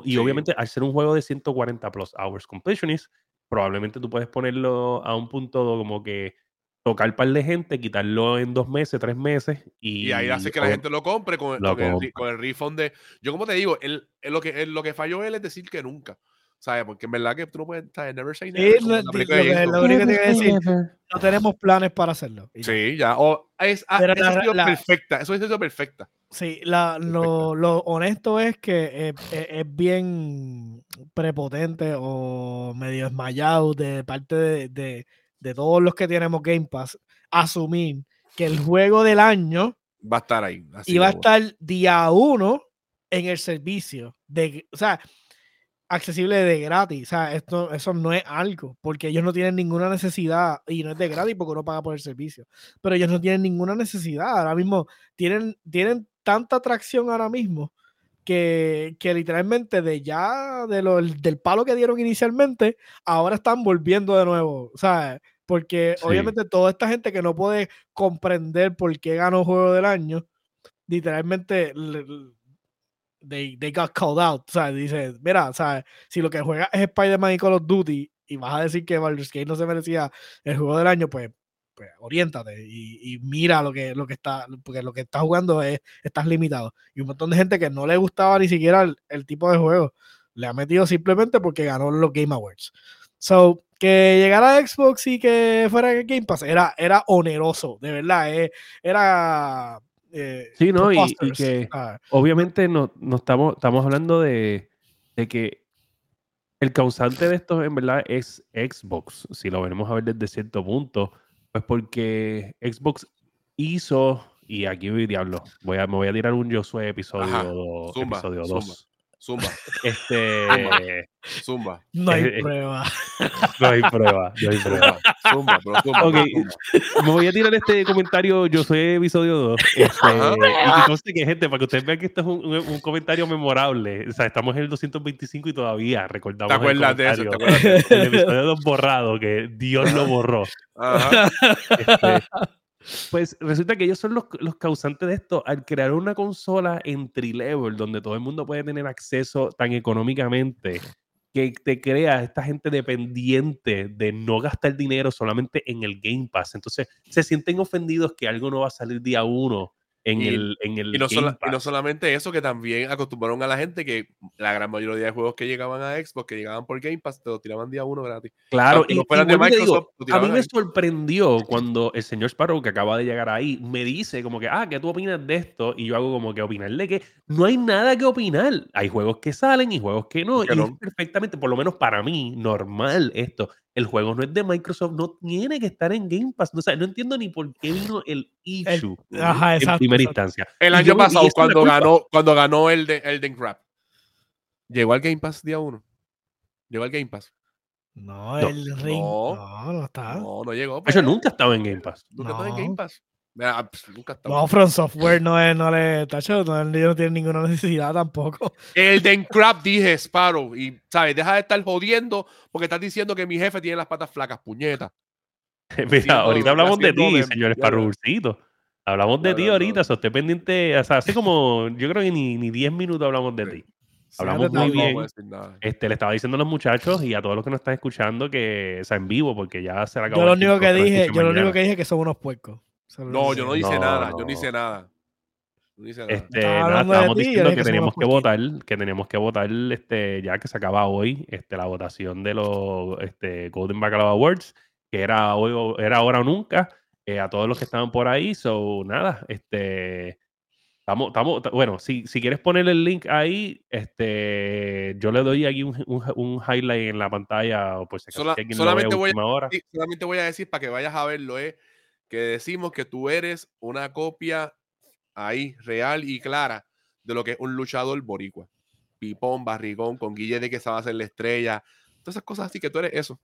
Y obviamente, al ser un juego de 140 plus hours completionist, probablemente tú puedes ponerlo a un punto como que tocar un par de gente, quitarlo en dos meses, tres meses. Y, y ahí hace que la gente lo compre con, el, con el, refund de. Yo, como te digo, el, lo, que, lo que falló él es decir que nunca. ¿Sabes? Porque en verdad que tú no puedes, ¿sabes? Never say never. lo, único que te decir, no tenemos planes para hacerlo. Sí, ya. O es, ah, eso ha sido perfecta. Eso ha sido perfecta. Sí, la, lo, lo, honesto es que es, es, bien prepotente o medio desmayado de parte de, de, de, todos los que tenemos Game Pass asumir que el juego del año va a estar ahí. y va a estar día uno en el servicio. De, o sea, accesible de gratis. O sea, esto, eso no es algo, porque ellos no tienen ninguna necesidad, y no es de gratis porque uno paga por el servicio, pero ellos no tienen ninguna necesidad. Ahora mismo tienen, tienen tanta atracción ahora mismo que, que literalmente de ya de lo, del palo que dieron inicialmente, ahora están volviendo de nuevo. ¿sabes? Porque obviamente toda esta gente que no puede comprender por qué ganó Juego del Año, literalmente they, they got called out. O sea, dice, mira, o sea, si lo que juega es Spider-Man y Call of Duty y vas a decir que Baldur's Gate no se merecía el juego del año, pues, pues oriéntate y, y, mira lo que, lo que está, porque lo que estás jugando es, estás limitado. Y un montón de gente que no le gustaba ni siquiera el, el tipo de juego, le ha metido simplemente porque ganó los Game Awards. So, que llegara a Xbox y que fuera Game Pass era, era oneroso, de verdad. Eh, era eh, sí, ¿no? Y, que ah. obviamente no, no, estamos, estamos hablando de, de, que el causante de esto en verdad es Xbox, si lo venimos a ver desde cierto punto, pues porque Xbox hizo, y aquí voy diablo, voy a, me voy a tirar un Yo Soy episodio 2. Episodio 2. Zumba. Este. Zumba. No hay eh, prueba. No hay prueba. No hay prueba. Zumba, pero zumba. Ok. Me voy a tirar este comentario. Yo soy episodio 2. Este, y que que, gente, para que ustedes vean que esto es un, un, comentario memorable. O sea, estamos en el 225 y todavía recordamos. ¿Te acuerdas de eso? El episodio 2 borrado, que Dios lo borró. Ajá. Este, Pues resulta que ellos son los, los, causantes de esto al crear una consola entry level donde todo el mundo puede tener acceso tan económicamente que te crea esta gente dependiente de no gastar dinero solamente en el Game Pass. Entonces se sienten ofendidos que algo no va a salir día uno en el, en el y, no no solamente eso, que también acostumbraron a la gente que la gran mayoría de juegos que llegaban a Xbox, que llegaban por Game Pass, te lo tiraban día uno gratis. Claro, y, a mí me sorprendió cuando el señor Sparrow, que acaba de llegar ahí, me dice como que, ah, ¿qué tú opinas de esto? Y yo hago como que opinar de que no hay nada que opinar. Hay juegos que salen y juegos que no. y es perfectamente, por lo menos para mí, normal esto el juego no es de Microsoft, no tiene que estar en Game Pass. No, no entiendo ni por qué vino el issue en primera instancia. El año pasado, cuando ganó, cuando ganó el de Elden Crap, llegó al Game Pass día uno. Llegó al Game Pass. No, el ring. No, no, está. No, no llegó. Eso nunca estaba en Game Pass. Nunca estaba en Game Pass. Ah, pues, no, From Software no, es, no le tacho, no, no tiene ninguna necesidad tampoco. El Den Crap dije Sparrow y sabes, deja de estar jodiendo porque estás diciendo que mi jefe tiene las patas flacas, puñeta. Mira, ahorita hablamos de ti, señor Sparrowcito. Hablamos de ti ahorita, so, esté pendiente, o sea, así como yo creo que ni, ni 10 minutos hablamos de ti. Hablamos muy bien. Este, le estaba diciendo a los muchachos y a todos los que nos están escuchando que, o sea, en vivo, porque ya se la acabó. Yo lo único que dije, yo lo único que dije que son unos puercos. No, yo no hice nada, yo no hice nada. No hice nada. Este, nada, estábamos diciendo que, teníamos que votar, que teníamos que votar, este, ya que se acaba hoy, este, la votación de los este, Golden Bacalao Awards, que era hoy, era ahora o nunca, eh, a todos los que estaban por ahí, so nada, este, estamos, estamos, bueno, si, si quieres poner el link ahí, este, yo le doy aquí un, un, highlight en la pantalla, o pues solamente, voy a, solamente voy a decir para que vayas a verlo, eh, que decimos que tú eres una copia ahí real y clara de lo que es un luchador boricua. Pipón, barrigón, con Guille de que se va a hacer la estrella. Todas esas cosas así que tú eres eso.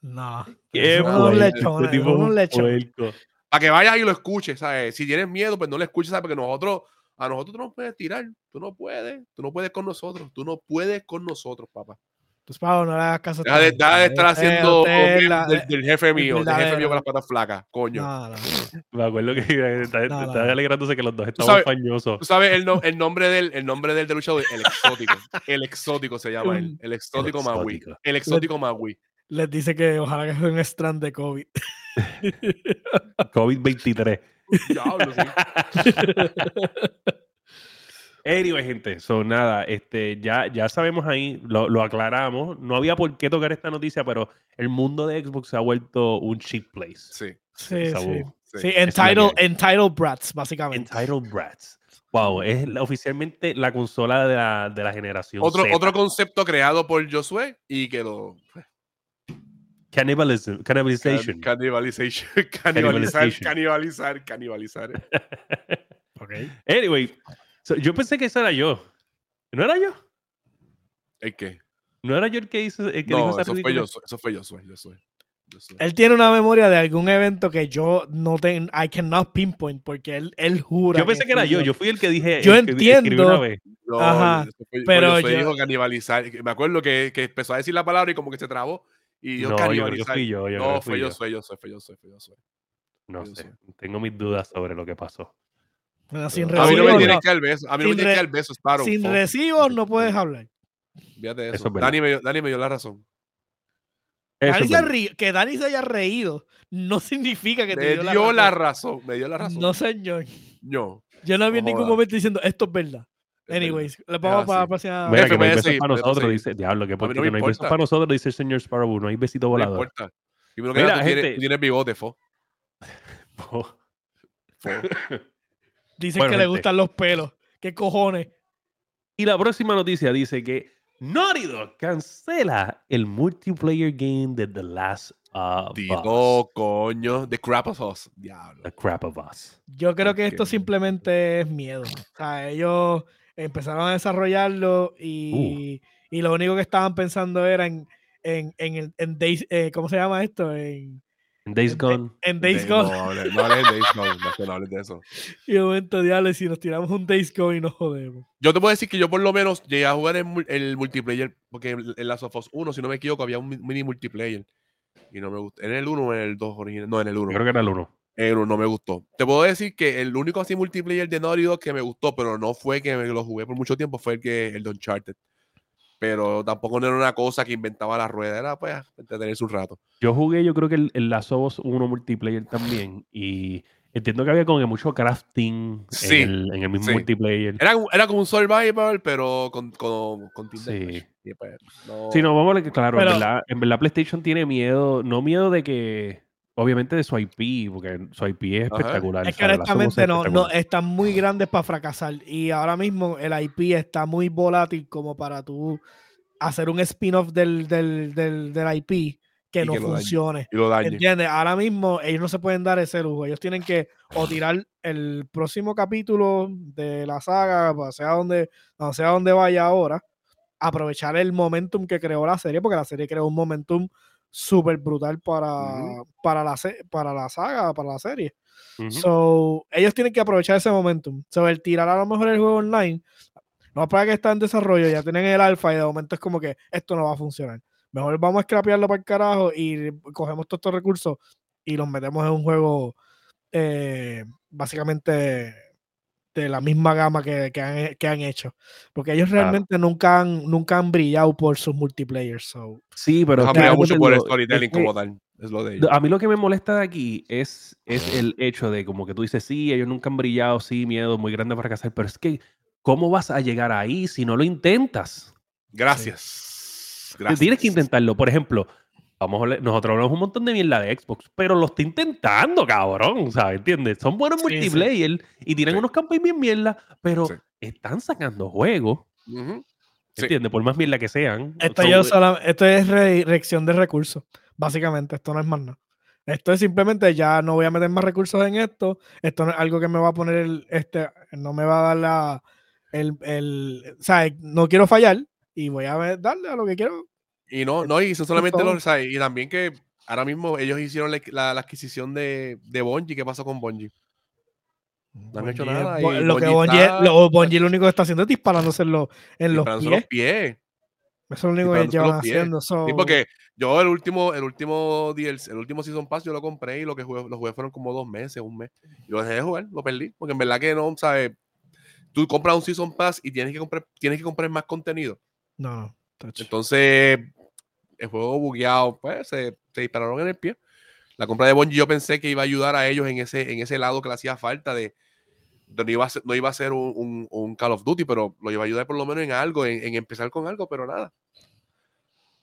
No. Qué un lechón, Para que vayas y lo escuches, ¿sabes? Si tienes miedo, pues no lo escuches, ¿sabes? Porque nosotros, a nosotros tú no puedes tirar. Tú no puedes. Tú no puedes con nosotros. Tú no puedes con nosotros, papá. Pues Pablo, no le hagas caso. Deja de, de estar haciendo del, jefe mío, del jefe mío con las patas flacas, coño. No, no. Me acuerdo que está, alegrándose que los dos estaban fañosos. Tú sabes el, el, nombre del el nombre del de luchador, el exótico. el exótico se llama él. El exótico, Magui. El exótico Magui. Les dice que ojalá que sea un strand de COVID. COVID-23. Diablo, sí. Anyway, gente, son nada, este, ya, ya sabemos ahí, lo, aclaramos. No había por qué tocar esta noticia, pero el mundo de Xbox se ha vuelto un cheap place. Sí. Sí, sí. sí. entitled, entitled Brats, básicamente. Entitled Brats. Wow, es oficialmente la consola de la, de la generación. Otro, otro concepto creado por Josué y quedó. Pues, Cannibalism, cannibalization. Cannibalization. Canibalizar, canibalizar, canibalizar. ok. Anyway, yo pensé que eso era yo. ¿No era yo? ¿El qué? ¿No era yo el que hizo, el que no, dijo eso fue yo, eso fue yo, soy, yo soy. Él tiene una memoria de algún evento que yo no tengo, I cannot pinpoint, porque él, él jura. Yo pensé que, era yo, yo fui el que dije. Yo entiendo. Una vez. ajá, pero yo, dijo canibalizar. Me acuerdo que, que, empezó a decir la palabra y como que se trabó. Y yo no, canibalizar. Yo, yo, yo, no, fue yo, soy yo, soy, fue yo, soy, fue yo, soy. No sé, tengo mis dudas sobre lo que pasó sin a mí no me tiene que dar beso. A mí no me tiene que dar beso, Sparrow. Sin recibos no puedes hablar. Fíjate eso. Dani, me, Dani me dio la razón. que Dani se haya reído no significa que te me dio, la, razón. Me dio la razón. No, señor. No. Yo no vi en ningún momento diciendo esto es verdad. Anyways, le vamos para la próxima. Mira, que no hay besos para nosotros, dice. Diablo, que porque no, no hay besos para nosotros, dice el señor Sparrow. No hay besito volador. No importa. Y Mira, que tú, tienes, bigote, fo. fo. Dicen que le gustan los pelos. ¿Qué cojones? Y la próxima noticia dice que Naughty Dog cancela el multiplayer game de The Last of Digo, coño, The Crap of Us. Diablo. The Crap of Us. Yo creo que esto simplemente es miedo. O sea, ellos empezaron a desarrollarlo y, uh. y lo único que estaban pensando era en, en, en, en Days, eh, ¿cómo se llama esto? En en Days Gone. En Days Gone. No, no, no hables de Days Gone, no, hables de eso. Y un momento, diablo, si nos tiramos un Days Gone y nos jodemos. Yo te puedo decir que yo por lo menos llegué a jugar en el multiplayer, porque en Last of Us 1, si no me equivoco, había un mini multiplayer. Y no me gusta. ¿En el 1 o en el 2 original? No, en el 1. creo que era el 1. Eh, no, me gustó. Te puedo decir que el único así multiplayer de Naughty Dog que me gustó, pero no fue que me lo jugué por mucho tiempo, fue el que el de Uncharted. Pero tampoco no era una cosa que inventaba la rueda, era pues entretenerse un rato. Yo jugué, yo creo que el, el Last of 1 multiplayer también. Y entiendo que había como que mucho crafting en, el, mismo multiplayer. Era, era, como un survival, pero con, con, con Sí. Pues, no... Sí, no, vamos a ver que, claro, en, verdad, en verdad PlayStation tiene miedo, no miedo de que obviamente de su IP, porque su IP es espectacular. Es que honestamente no, no, están muy grandes para fracasar. Y ahora mismo el IP está muy volátil como para tú hacer un spin-off del, del, del, del, IP que no funcione. ¿Entiendes? Ahora mismo ellos no se pueden dar ese lujo. Ellos tienen que o tirar el próximo capítulo de la saga, sea donde, sea donde vaya ahora, aprovechar el momentum que creó la serie, porque la serie creó un momentum súper brutal para, para, la, para la saga, para la serie. So, ellos tienen que aprovechar ese momentum. So, el tirar a lo mejor el juego online, no para que está en desarrollo, ya tienen el alfa y de momento es como que esto no va a funcionar. Mejor vamos a scrapearlo para el carajo y cogemos todos estos recursos y los metemos en un juego eh, básicamente de la misma gama que, han, hecho. Porque ellos realmente nunca, han, nunca han brillado por sus multiplayers. Sí, pero... han brillado mucho por el storytelling como tal. Es lo de ellos. A mí lo que me molesta de aquí es, es el hecho de como que tú dices, sí, ellos nunca han brillado, sí, miedo muy grande para casar, pero es que, ¿cómo vas a llegar ahí si no lo intentas? Gracias. Gracias. Tienes que intentarlo. Por ejemplo, nosotros hablamos un montón de mierda de Xbox, pero lo está intentando, cabrón, ¿sabes? ¿Entiendes? Son buenos multiplayer y tienen unos campos bien mierda, pero están sacando juegos. ¿Entiendes? Por más mierda que sean. Esto, yo esto es reacción de recursos, básicamente. Esto no es más nada. Esto es simplemente ya no voy a meter más recursos en esto. Esto no es algo que me va a poner el, este, no me va a dar la, el, el, o sea, no quiero fallar y voy a darle a lo que quiero y no, no, y solamente los, y también que ahora mismo ellos hicieron la, adquisición de, de Bungie. ¿Qué pasó con Bungie? No han hecho nada. lo que Bungie, lo, único que está haciendo es disparándose en los, en los pies. Eso es lo único que llevan haciendo. Sí, porque yo el último, el último el último Season Pass yo lo compré y lo que jugué, los jugué fueron como dos meses, un mes. Y lo dejé de jugar, lo perdí. Porque en verdad que no, ¿sabes? Tú compras un Season Pass y tienes que comprar, tienes que comprar más contenido. No, no. Entonces, el juego bugueado, pues se, dispararon en el pie. La compra de Bungie yo pensé que iba a ayudar a ellos en ese, en ese lado que le hacía falta de, no iba a ser, no iba a ser un, Call of Duty, pero lo iba a ayudar por lo menos en algo, en, empezar con algo, pero nada.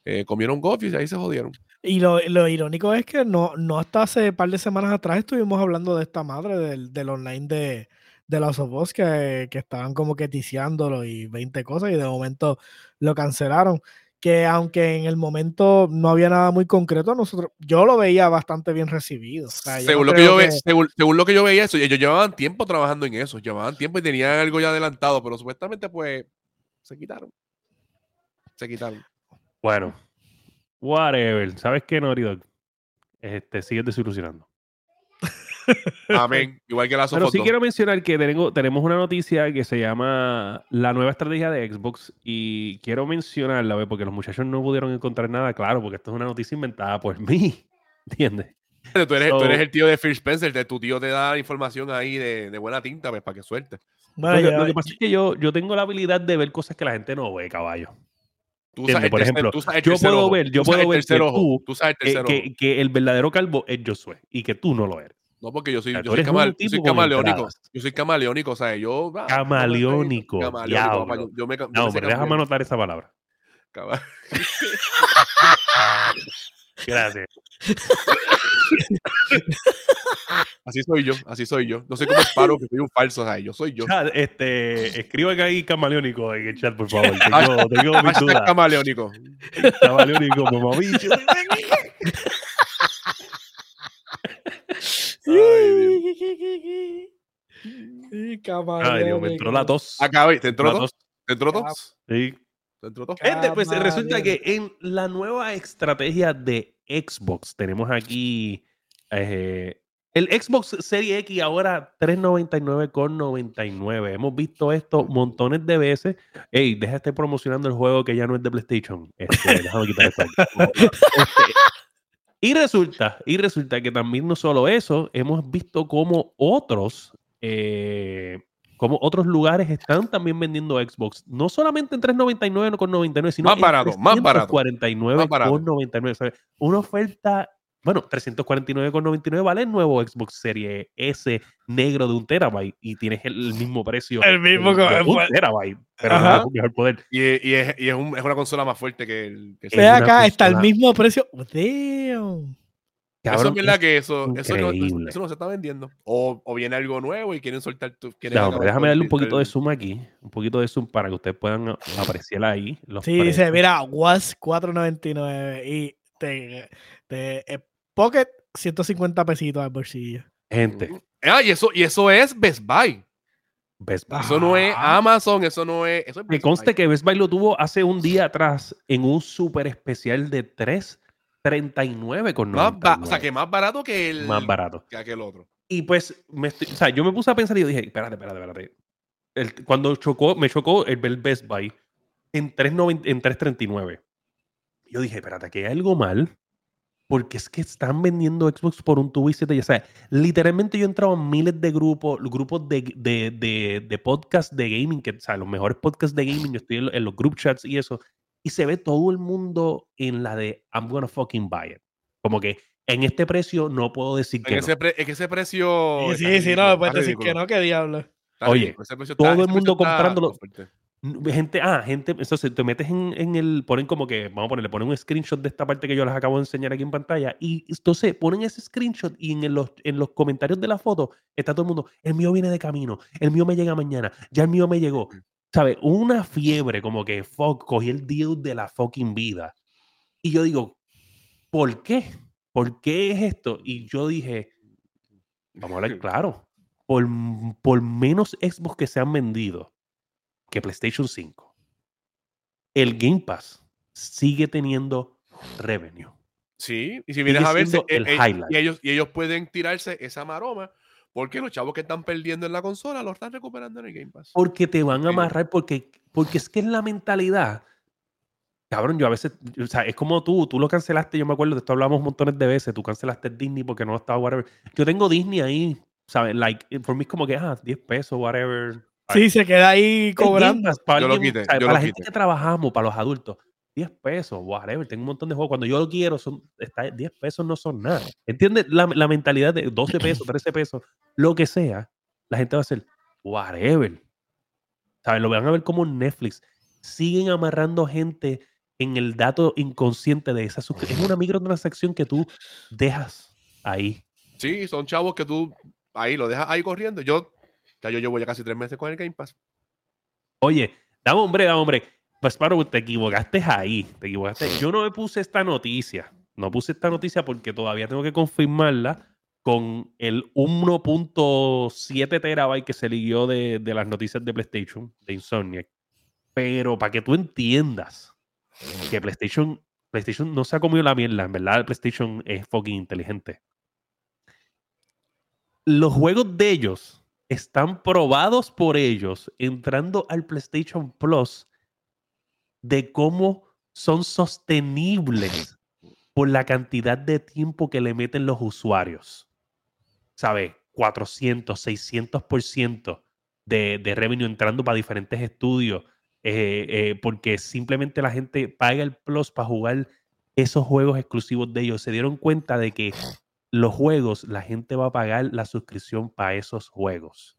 Eh, comieron golf y ahí se jodieron. Y lo, irónico es que no, no hasta hace un par de semanas atrás estuvimos hablando de esta madre del, del online de, de los of que, que, estaban como que ticiándolo y 20 cosas y de momento lo cancelaron que aunque en el momento no había nada muy concreto, nosotros, yo lo veía bastante bien recibido. según, lo que yo según, lo que yo veía, eso, ellos llevaban tiempo trabajando en eso, llevaban tiempo y tenían algo ya adelantado, pero supuestamente pues se quitaron. Se quitaron. Bueno, whatever. ¿Sabes qué, Norido? Este, sigues desilusionando. Amén. Igual que la Pero sí quiero mencionar que tengo, tenemos una noticia que se llama la nueva estrategia de Xbox y quiero mencionarla, porque los muchachos no pudieron encontrar nada claro, porque esto es una noticia inventada por mí. ¿Entiendes? Tú eres, tú eres, el tío de Phil Spencer, de tu tío te da información ahí de, de buena tinta, pues, para que suelte. lo, que, pasa es que yo, yo tengo la habilidad de ver cosas que la gente no ve, caballo. Tú sabes por ejemplo, yo puedo ver, yo puedo ver que, tú, tú sabes que, que, el verdadero calvo es Josué y que tú no lo eres. No, porque yo soy, yo soy, camaleónico. Yo soy camaleónico, o sea, yo. camaleónico. camaleónico yo, me, no, hombre, déjame anotar esa palabra. Gracias. así soy yo, así soy yo. No sé cómo es paro que soy un falso, o sea, yo soy yo. este, escriban ahí camaleónico en el chat, por favor. Tengo, tengo dudas. Camaleónico. Camaleónico, mamabicho. Ay, Ay, Dios, me entró la tos. Acá, ¿te entró la tos? ¿Te entró tos? Sí. ¿Te entró tos? Gente, pues resulta que en la nueva estrategia de Xbox tenemos aquí eh, el Xbox Series X ahora 399 con 99. Hemos visto esto montones de veces. Ey, deja de estar promocionando el juego que ya no es de PlayStation. Este, déjame quitar esto. Este, Y resulta, y resulta que también no solo eso, hemos visto como otros, eh, como otros lugares están también vendiendo Xbox, no solamente en 399 con 99, sino más barato, más barato, 49 con 99. Una oferta bueno, 349,99 vale el nuevo Xbox Series S negro de un terabyte y tienes el, mismo precio. El mismo de un terabyte, pero mejor poder. Y, y, es, y es, un, es, una consola más fuerte que el. Que Ve acá, está el mismo precio. Damn. Cabrón, eso es verdad que eso, eso no, eso, no, se está vendiendo. O, o, viene algo nuevo y quieren soltar tu. No, déjame darle un poquito de zoom aquí. Un poquito de zoom para que ustedes puedan apreciar ahí. Los sí, dice, mira, was 4.99 y te, te eh, Pocket, 150 pesitos al bolsillo. Gente. Ah, y eso, y eso es Best Buy. Best Buy. Eso no es Amazon, eso no es. Eso Me conste que Best Buy lo tuvo hace un día atrás en un súper especial de 3.39 con O sea, que más barato que el. Más barato. Que aquel otro. Y pues, me estoy, o sea, yo me puse a pensar y yo dije, espérate, espérate, espérate. El, cuando chocó, me chocó el, Best Buy en 3.39. Yo dije, espérate, que hay algo mal porque es que están vendiendo Xbox por un tubo y siete. O sea, literalmente yo he entrado en miles de grupos, grupos de, de, de, de podcasts de gaming, que, o sea, los mejores podcasts de gaming, yo estoy en, los group chats y eso, y se ve todo el mundo en la de I'm gonna fucking buy it. Como que en este precio no puedo decir que. En ese, no. en ese precio. Sí, sí, sí, no, puedes decir que no, que diablo. Oye, todo el mundo comprándolo gente, ah, gente, entonces te metes en, en, el, ponen como que, vamos a ponerle, ponen un screenshot de esta parte que yo les acabo de enseñar aquí en pantalla y entonces ponen ese screenshot y en los, en los comentarios de la foto está todo el mundo, el mío viene de camino, el mío me llega mañana, ya el mío me llegó, ¿sabes? Una fiebre como que, fuck, cogí el deal de la fucking vida. Y yo digo, ¿por qué? ¿Por qué es esto? Y yo dije, vamos a hablar claro, por, por menos Xbox que se han vendido, que PlayStation 5, el Game Pass sigue teniendo revenue. Sí, y si vienes a ver, eh, y, ellos, y ellos pueden tirarse esa maroma porque los chavos que están perdiendo en la consola lo están recuperando en el Game Pass. Porque te van a amarrar, porque, porque es que es la mentalidad. Cabrón, yo a veces, o sea, es como tú, tú lo cancelaste, yo me acuerdo, de esto hablamos montones de veces, tú cancelaste Disney porque no estaba, whatever. Yo tengo Disney ahí, ¿sabes? Like, por mí es como que, ah, 10 pesos, whatever. Sí, se queda ahí cobrando. Para, yo lo quité, para la gente que trabajamos, para los adultos, 10 pesos, whatever, tengo un montón de juegos. Cuando yo lo quiero, son, está, 10 pesos no son nada. ¿Entiendes? La, la, mentalidad de 12 pesos, 13 pesos, lo que sea, la gente va a hacer, whatever. ¿Sabes? Lo van a ver como Netflix. Siguen amarrando gente en el dato inconsciente de esa suscripción. Es una microtransacción que tú dejas ahí. Sí, son chavos que tú ahí lo dejas ahí corriendo. Yo ya yo llevo ya casi tres meses con el Game Pass. Oye, dame hombre, dame hombre. Pues para te equivocaste ahí, te equivocaste. Yo no me puse esta noticia, no puse esta noticia porque todavía tengo que confirmarla con el 1.7 terabyte que se liguió de, de, las noticias de PlayStation, de Insomniac. Pero para que tú entiendas que PlayStation, PlayStation no se ha comido la mierda, en verdad PlayStation es fucking inteligente. Los juegos de ellos están probados por ellos entrando al PlayStation Plus de cómo son sostenibles por la cantidad de tiempo que le meten los usuarios. ¿Sabe? 400, 600% de, de revenue entrando para diferentes estudios. Eh, eh, porque simplemente la gente paga el plus para jugar esos juegos exclusivos de ellos. Se dieron cuenta de que los juegos, la gente va a pagar la suscripción para esos juegos.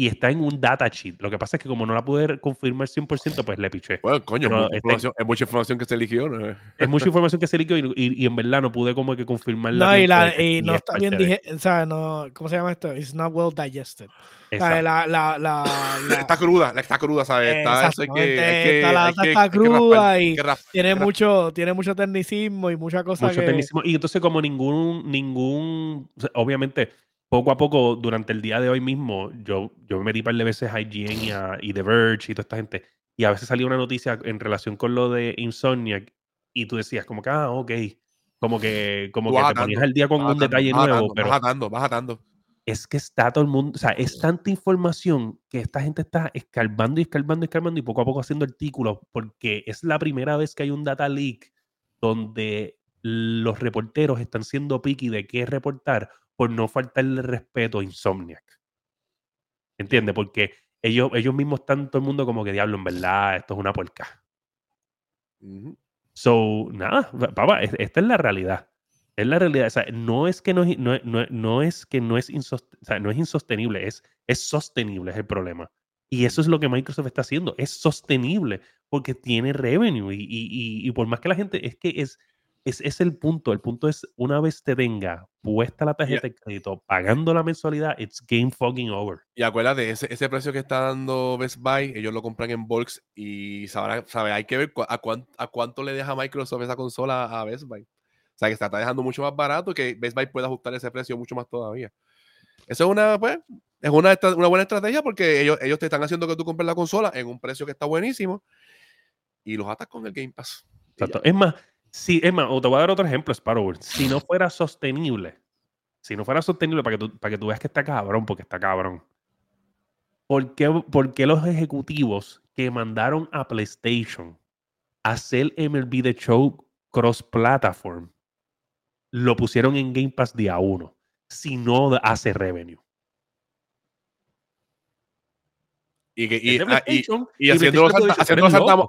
Y está en un data sheet. Lo que pasa es que como no la pude confirmar 100%, pues le piché. Bueno, coño, mucha es mucha información que se eligió. ¿no? Es mucha información que se eligió y, y, en verdad no pude como que confirmarla. No, y, la, y no está bien, dije, o sea, no, ¿cómo se llama esto? It's not well digested. La, la, la, está cruda, está cruda, ¿sabes? Está, eso que, está, la está cruda y tiene, mucho, tiene mucho tecnicismo y mucha cosa mucho tecnicismo. Y entonces como ningún, ningún, obviamente poco a poco, durante el día de hoy mismo, yo, yo me metí un par de veces a IGN y, a, y The Verge y toda esta gente, y a veces salía una noticia en relación con lo de Insomniac, y tú decías como que, ah, ok, como que, como que te ponías al día con un detalle nuevo, pero... Vas atando, vas atando. Es que está todo el mundo, o sea, es tanta información que esta gente está escarbando y escarbando y escarbando y poco a poco haciendo artículos, porque es la primera vez que hay un data leak donde los reporteros están siendo picky de qué reportar por no faltarle respeto a Insomniac. ¿Entiendes? Porque ellos, ellos mismos están todo el mundo como que diablo, en verdad, esto es una puerca. So, nada, papá, esta es la realidad. Es la realidad. O sea, no es que no, no, no, es que no es, no es insostenible, es, es sostenible, es el problema. Y eso es lo que Microsoft está haciendo. Es sostenible porque tiene revenue. Y, y, y, por más que la gente, es que es, es, es, el punto. El punto es, una vez te tenga puesta la tarjeta de crédito, pagando la mensualidad, it's game fucking over. Y acuérdate, ese, ese precio que está dando Best Buy, ellos lo compran en bulks y sabrá, sabe, hay que ver a, cuánto, a cuánto le deja Microsoft esa consola a Best Buy. O sea, que está dejando mucho más barato que Best Buy pueda ajustar ese precio mucho más todavía. Eso es una, pues, es una, una buena estrategia porque ellos, ellos te están haciendo que tú compres la consola en un precio que está buenísimo y los atas con el Game Pass. Exacto. Es más, si, es te voy a dar otro ejemplo, Sparrow. Si no fuera sostenible, si no fuera sostenible para que tú, para que tú veas que está cabrón, porque está cabrón. ¿Por qué, ¿Por qué los ejecutivos que mandaron a PlayStation a hacer MLB The Show cross-platform lo pusieron en Game Pass día uno? Si no hace revenue. Y, ah, haciéndolo, Santa,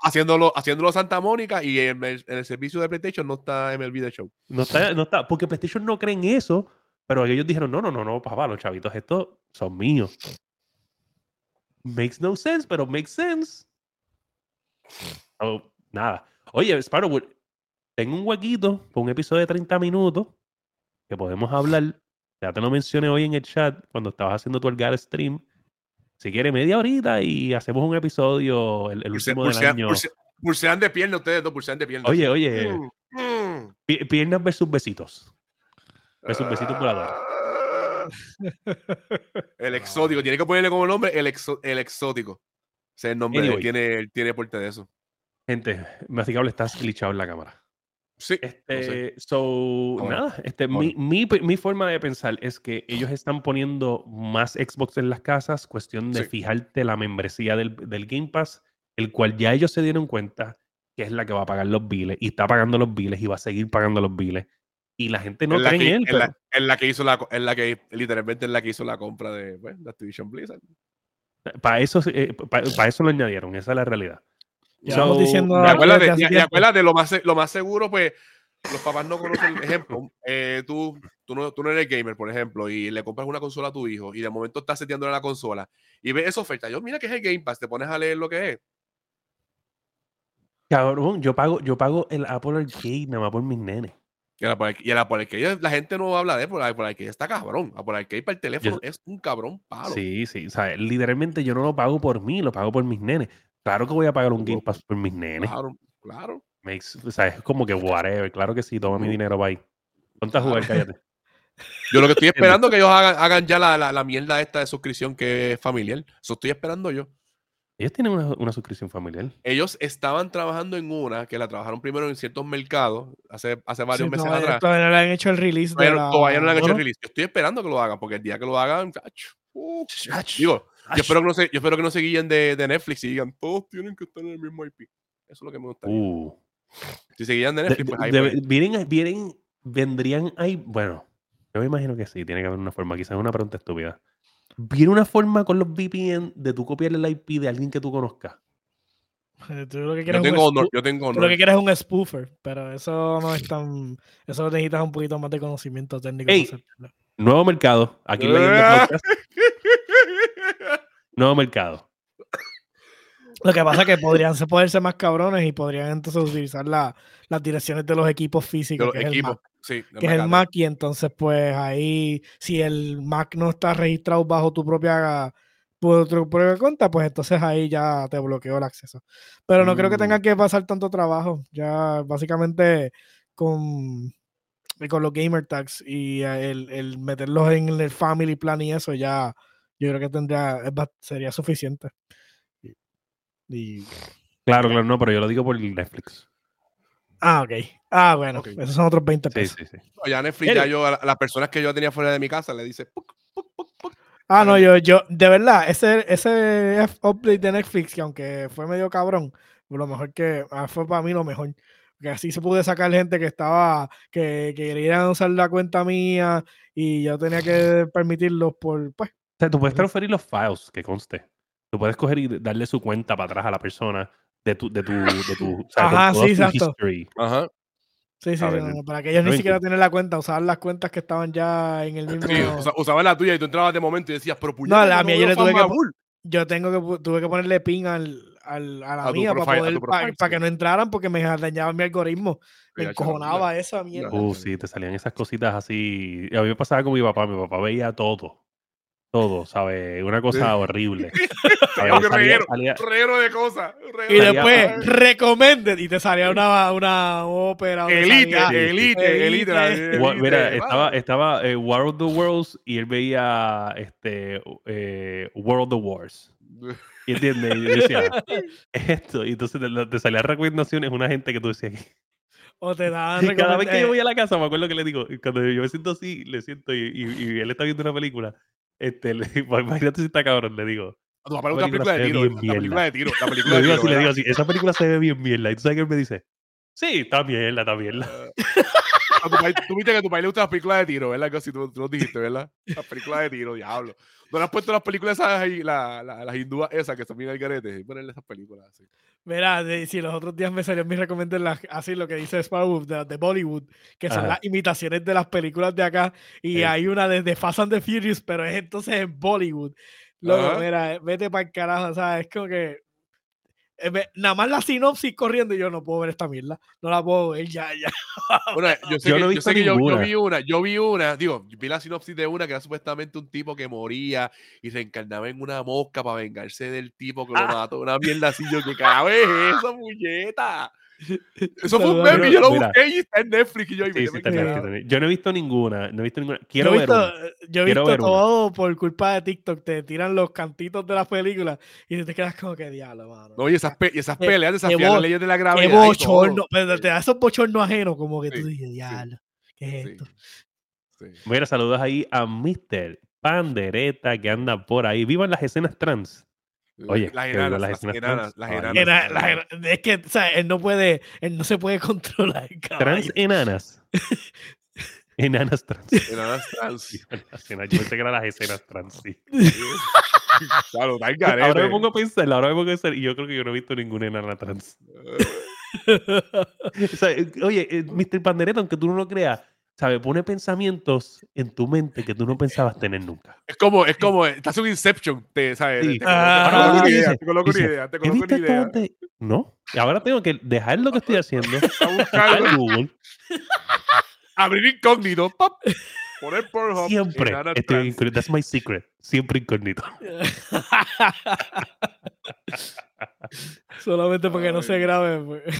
haciéndolo, Santa, Mónica y en el, servicio de PlayStation no está MLB The Show. No está, no está, porque PlayStation no creen eso, pero ellos dijeron, no, no, no, no, papá, los chavitos estos son míos. Makes no sense, pero makes sense. Oh, nada. Oye, Sparrow, tengo un huequito con un episodio de 30 minutos que podemos hablar. Ya te lo mencioné hoy en el chat cuando estabas haciendo tu Algar stream si quiere media horita y hacemos un episodio el, último del año. pulsean de pierna ustedes dos, pulsean de pierna. Oye, oye. Mm, mm. Piernas versus besitos. Versus besitos voladores. El exótico. Tiene que ponerle como nombre el, el exótico. O sea, el nombre tiene, tiene porte de eso. Gente, masticable, estás glitchado en la cámara. Sí. Este, So, nada, este, mi, mi, mi, forma de pensar es que ellos están poniendo más Xbox en las casas, cuestión de fijarte la membresía del, del, Game Pass, el cual ya ellos se dieron cuenta que es la que va a pagar los biles y está pagando los biles y va a seguir pagando los biles. Y la gente no cree en él. En, la, en, la, que hizo la, en la que literalmente en la que hizo la compra de, bueno, pues, de Activision Blizzard. Para eso, eh, para eso lo añadieron, esa es la realidad. So, diciendo. Y acuérdate, lo, más, lo más seguro, pues, los papás no conocen el ejemplo. Eh, tú, tú, no, tú no eres gamer, por ejemplo, y le compras una consola a tu hijo y de momento estás seteándole la consola y ves esa oferta. Yo, mira que es el Game Pass, te pones a leer lo que es. Cabrón, yo pago, yo pago el Apple Arcade nada más por mis nenes. Y el Apple, y el Apple Arcade, la gente no habla de Apple, Apple Arcade está cabrón. Apple Arcade para el teléfono es un cabrón palo. Sí, sí. O sea, literalmente yo no lo pago por mí, lo pago por mis nenes. Claro que voy a pagar un Game Pass por mis nenes. Claro, claro. o sea, es como que whatever. Claro que sí, toma mi dinero, bye. Ponte a jugar, cállate. Yo lo que estoy esperando es que ellos hagan, ya la, la, mierda esta de suscripción que es familiar. Eso estoy esperando yo. Ellos tienen una, una, suscripción familiar. Ellos estaban trabajando en una que la trabajaron primero en ciertos mercados hace, hace varios meses atrás. Todavía no le han hecho el release. Pero todavía no le han hecho el release. Yo estoy esperando que lo hagan, porque el día que lo hagan, digo, yo espero, que no se, yo espero que no se guíen de, de, Netflix y digan, todos tienen que estar en el mismo IP. Eso es lo que me gustaría. Uh. Si se guían de Netflix, pues ahí vienen, vienen, vendrían ahí, bueno, yo me imagino que sí, tiene que haber una forma, quizás es una pregunta estúpida. ¿Viene una forma con los VPN de tú copiarle el IP de alguien que tú conozcas? Eh, tú lo que quieres yo, tengo honor, yo tengo honor. Lo que quieres es un spoofer, pero eso no es tan. Eso necesitas un poquito más de conocimiento técnico. nuevo mercado. Aquí en la podcast. Nuevo mercado. Lo que pasa es que podrían poder ser más cabrones y podrían entonces utilizar las las direcciones de los equipos físicos. que es el Mac, que es el Mac y entonces pues ahí si el Mac no está registrado bajo tu propia, tu, propia cuenta, pues entonces ahí ya te bloqueó el acceso. Pero no creo que tenga mm. que pasar tanto trabajo. Ya básicamente con, con los gamer tags y el, el meterlos en el family plan y eso ya yo creo que tendría, sería suficiente. Y, claro, claro, no, pero yo lo digo por Netflix. Ah, ok. Ah, bueno, esos son otros 20 pesos. Sí, sí, sí. ya Netflix, ya yo, a las personas que yo tenía fuera de mi casa, le dice. ah, no, yo, yo, de verdad, ese, ese update de Netflix, que aunque fue medio cabrón, lo mejor que ah, fue para mí lo mejor. que así se pude sacar gente que estaba, que, que querían usar la cuenta mía y yo tenía que permitirlos por, pues. O sea, tú puedes transferir los files que conste. Tú puedes coger y darle su cuenta para atrás a la persona de tu, de tu, de tu, o sea, Ajá, sí, exacto. history. Ajá. Sí, sí, ver, no, para que ellos ni siquiera tener la cuenta, usaban las cuentas que estaban ya en el mismo. Sí, usa- usabas la tuya y tú entrabas de momento y decías, pero No, la mía yo le tuve que, yo tengo que pu- tuve que ponerle pin al, al- a la A mía para poder para que no entraran porque me dañaba mi algoritmo. Me encojonaba esa mierda. Uh, sí, te salían esas cositas así. A mí me pasaba con mi papá. Mi papá veía todo. Todo, ¿sabes? Una cosa horrible. Un Salía- reguero, reguero de cosas. Y después, recommended, y te salía una, una ópera. Elite, elite, elite. Mira, estaba, estaba eh, War of the Worlds y él veía este, eh, World of Wars. ¿Y entiendes? Y yo decía, "¿Es esto. Y entonces te, salían recomendaciones una gente que tú decías. O te daban Y cada vez que yo voy a la casa, me acuerdo que le digo, cuando yo me siento así, le siento y, y- y él está viendo una película. Este, le, imagínate si está cabrón, le digo. A tu papá le La gusta la película de película tiro. La película de tiro. La película Le de digo tiro. así, le digo así, esa película se ve bien mierda. Y tú sabes que él me dice, sí, está mierda, está mierda. Tu país- Tú viste que a tu país le gustan las películas de tiro, ¿verdad? Que si tú, tú lo dijiste, ¿verdad? Las películas de tiro, diablo. ¿No le has puesto las películas esas ahí, la, la- las hindúas esas que son bien al garete? Ponerle esas películas así. Mira, de- si los otros días me salió mi recomendación, así lo que dice Sparrow de, de Bollywood, que son las imitaciones de las películas de acá, y Sí. hay una de, de Fast and the Furious, pero es entonces en Bollywood. Luego, mira, vete para el carajo, o sea, es como que. Eh, nada más la sinopsis corriendo y yo no puedo ver esta mierda. No la puedo ver ya, ya. Bueno, yo sé Yo que, no he yo, visto sé que yo, yo ninguna. vi una, yo vi una, digo, vi la sinopsis de una que era supuestamente un tipo que moría y se encarnaba en una mosca para vengarse del tipo que lo Ah. mató. Una mierda así, yo que cada vez es eso, muñeta. Eso fue un meme y yo lo Mira. busqué y está en Netflix y yo y Sí, me sí, quedé está bien, cagado. está bien. Yo no he visto ninguna, no he visto ninguna. Quiero yo he ver visto, una. eh, yo he Quiero visto ver una. todo por culpa de TikTok. Te tiran los cantitos de las películas y te quedas como que diablo, mano. No, y esas, pe- y esas Qué- peleas qué desafian bo- las leyes de la Qué gravedad. y todo. bochorno, pero te da esos bochornos ajenos, como que Sí, tú dices, diablo, ¿qué es Sí, esto? sí. Mira, saludos ahí a Mr. Pandereta que anda por ahí. Vivan las escenas trans. Oye, las enanas, las las escenas enanas, las es que, o sea, él no puede, él no se puede controlar. caballo. Trans enanas. enanas trans. Enanas trans. Yo pensé que eran las escenas trans, sí. Claro, está el Ahora me pongo a pensar, ahora me pongo a pensar, y yo creo que yo no he visto ninguna enana trans. O sea, eh, oye, eh, Mr. Pandereta, aunque tú no lo creas, ¿sabes? Pone pensamientos en tu mente que tú no pensabas tener nunca. Es como, es como, estás en un Inception, te, ¿sabes? Sí. Te, Ah, te coloco una dice- idea, te coloco una idea, te ¿Qué coloco una idea. No. Y ahora tengo que dejar lo que estoy haciendo, buscar Google, abrir incógnito, pop, poner Pornhub. siempre estoy incógnito. That's my secret. Siempre incógnito. Solamente porque no se grabe. pues.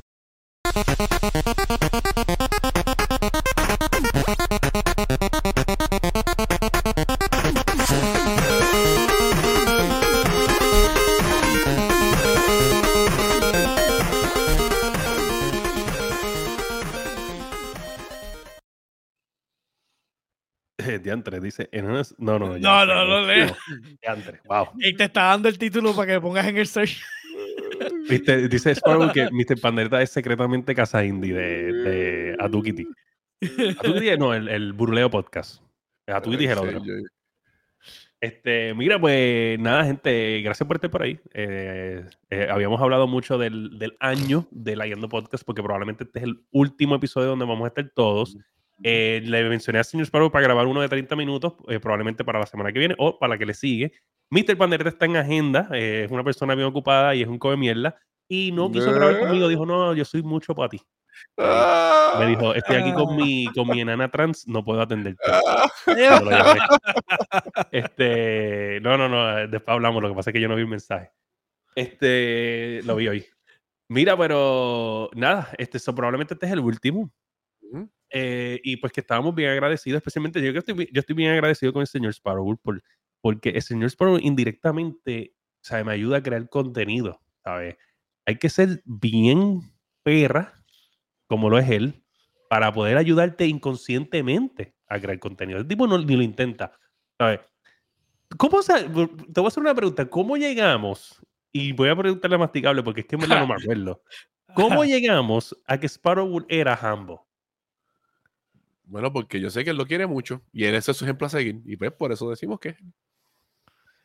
Diantre, dice, enanas. No, no, ya, No, no, no leo. Diantre, wow. Y te está dando el título para que pongas en el search. Viste, dice Sparrow que Mr. Pandereta es secretamente casa indie de, de Atukiti. Atukiti no, el, el Burleo Podcast. Atukiti es el otro. Este, mira, pues nada, gente, gracias por estar por ahí. Eh, eh, habíamos hablado mucho del, del año de la Yendo Podcast porque probablemente este es el último episodio donde vamos a estar todos. Eh, le mencioné a Señor Sparrow para grabar uno de 30 minutos, eh, probablemente para la semana que viene o para la que le sigue. Mr. Pandereta está en agenda, eh, es una persona bien ocupada y es un come mierda. Y no quiso grabar conmigo, dijo, no, yo soy mucho para ti. Ah, Me dijo, estoy aquí con mi, con mi enana trans, no puedo atenderte. ah. Este, no, no, no, eh, después hablamos, lo que pasa es que yo no vi el mensaje. Este, lo vi hoy. Mira, pero nada, este, so, probablemente este es el último. Eh, y pues que estábamos bien agradecidos, especialmente yo que estoy, yo estoy bien agradecido con el señor Sparrow por, porque el señor Sparrow indirectamente, ¿sabe? Me ayuda a crear contenido, ¿sabes? Hay que ser bien perra, como lo es él, para poder ayudarte inconscientemente a crear contenido. El tipo no, ni lo intenta, ¿sabes? ¿Cómo se, te voy a hacer una pregunta, ¿cómo llegamos? Y voy a preguntarle a Masticable porque es que en verdad no me acuerdo. ¿Cómo llegamos a que Sparrow era Hambo? Bueno, porque yo sé que él lo quiere mucho y él ese es su ejemplo a seguir. Y pues por eso decimos que.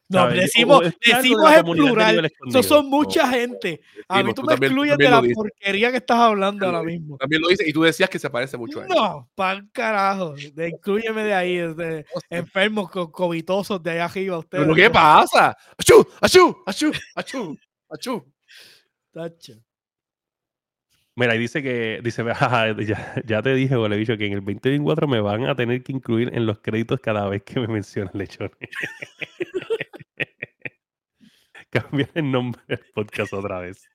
No, decimos, decimos en plural. Eso son mucha gente. A mí tú, me excluyes de la porquería que estás hablando ahora mismo. También lo dices y tú decías que se parece mucho a él. No, pan carajo. De, incluyeme de ahí, de, enfermos, covitosos de allá arriba. Ustedes, ¿Pero qué pasa? ¡Achú! ¡Achú! ¡Achú! ¡Achú! ¡Achú! Tacho. Mira, y dice que, dice, ya, ya te dije, le dicho que en el 2024 me van a tener que incluir en los créditos cada vez que me mencionan lechones. Cambiar el nombre del podcast otra vez.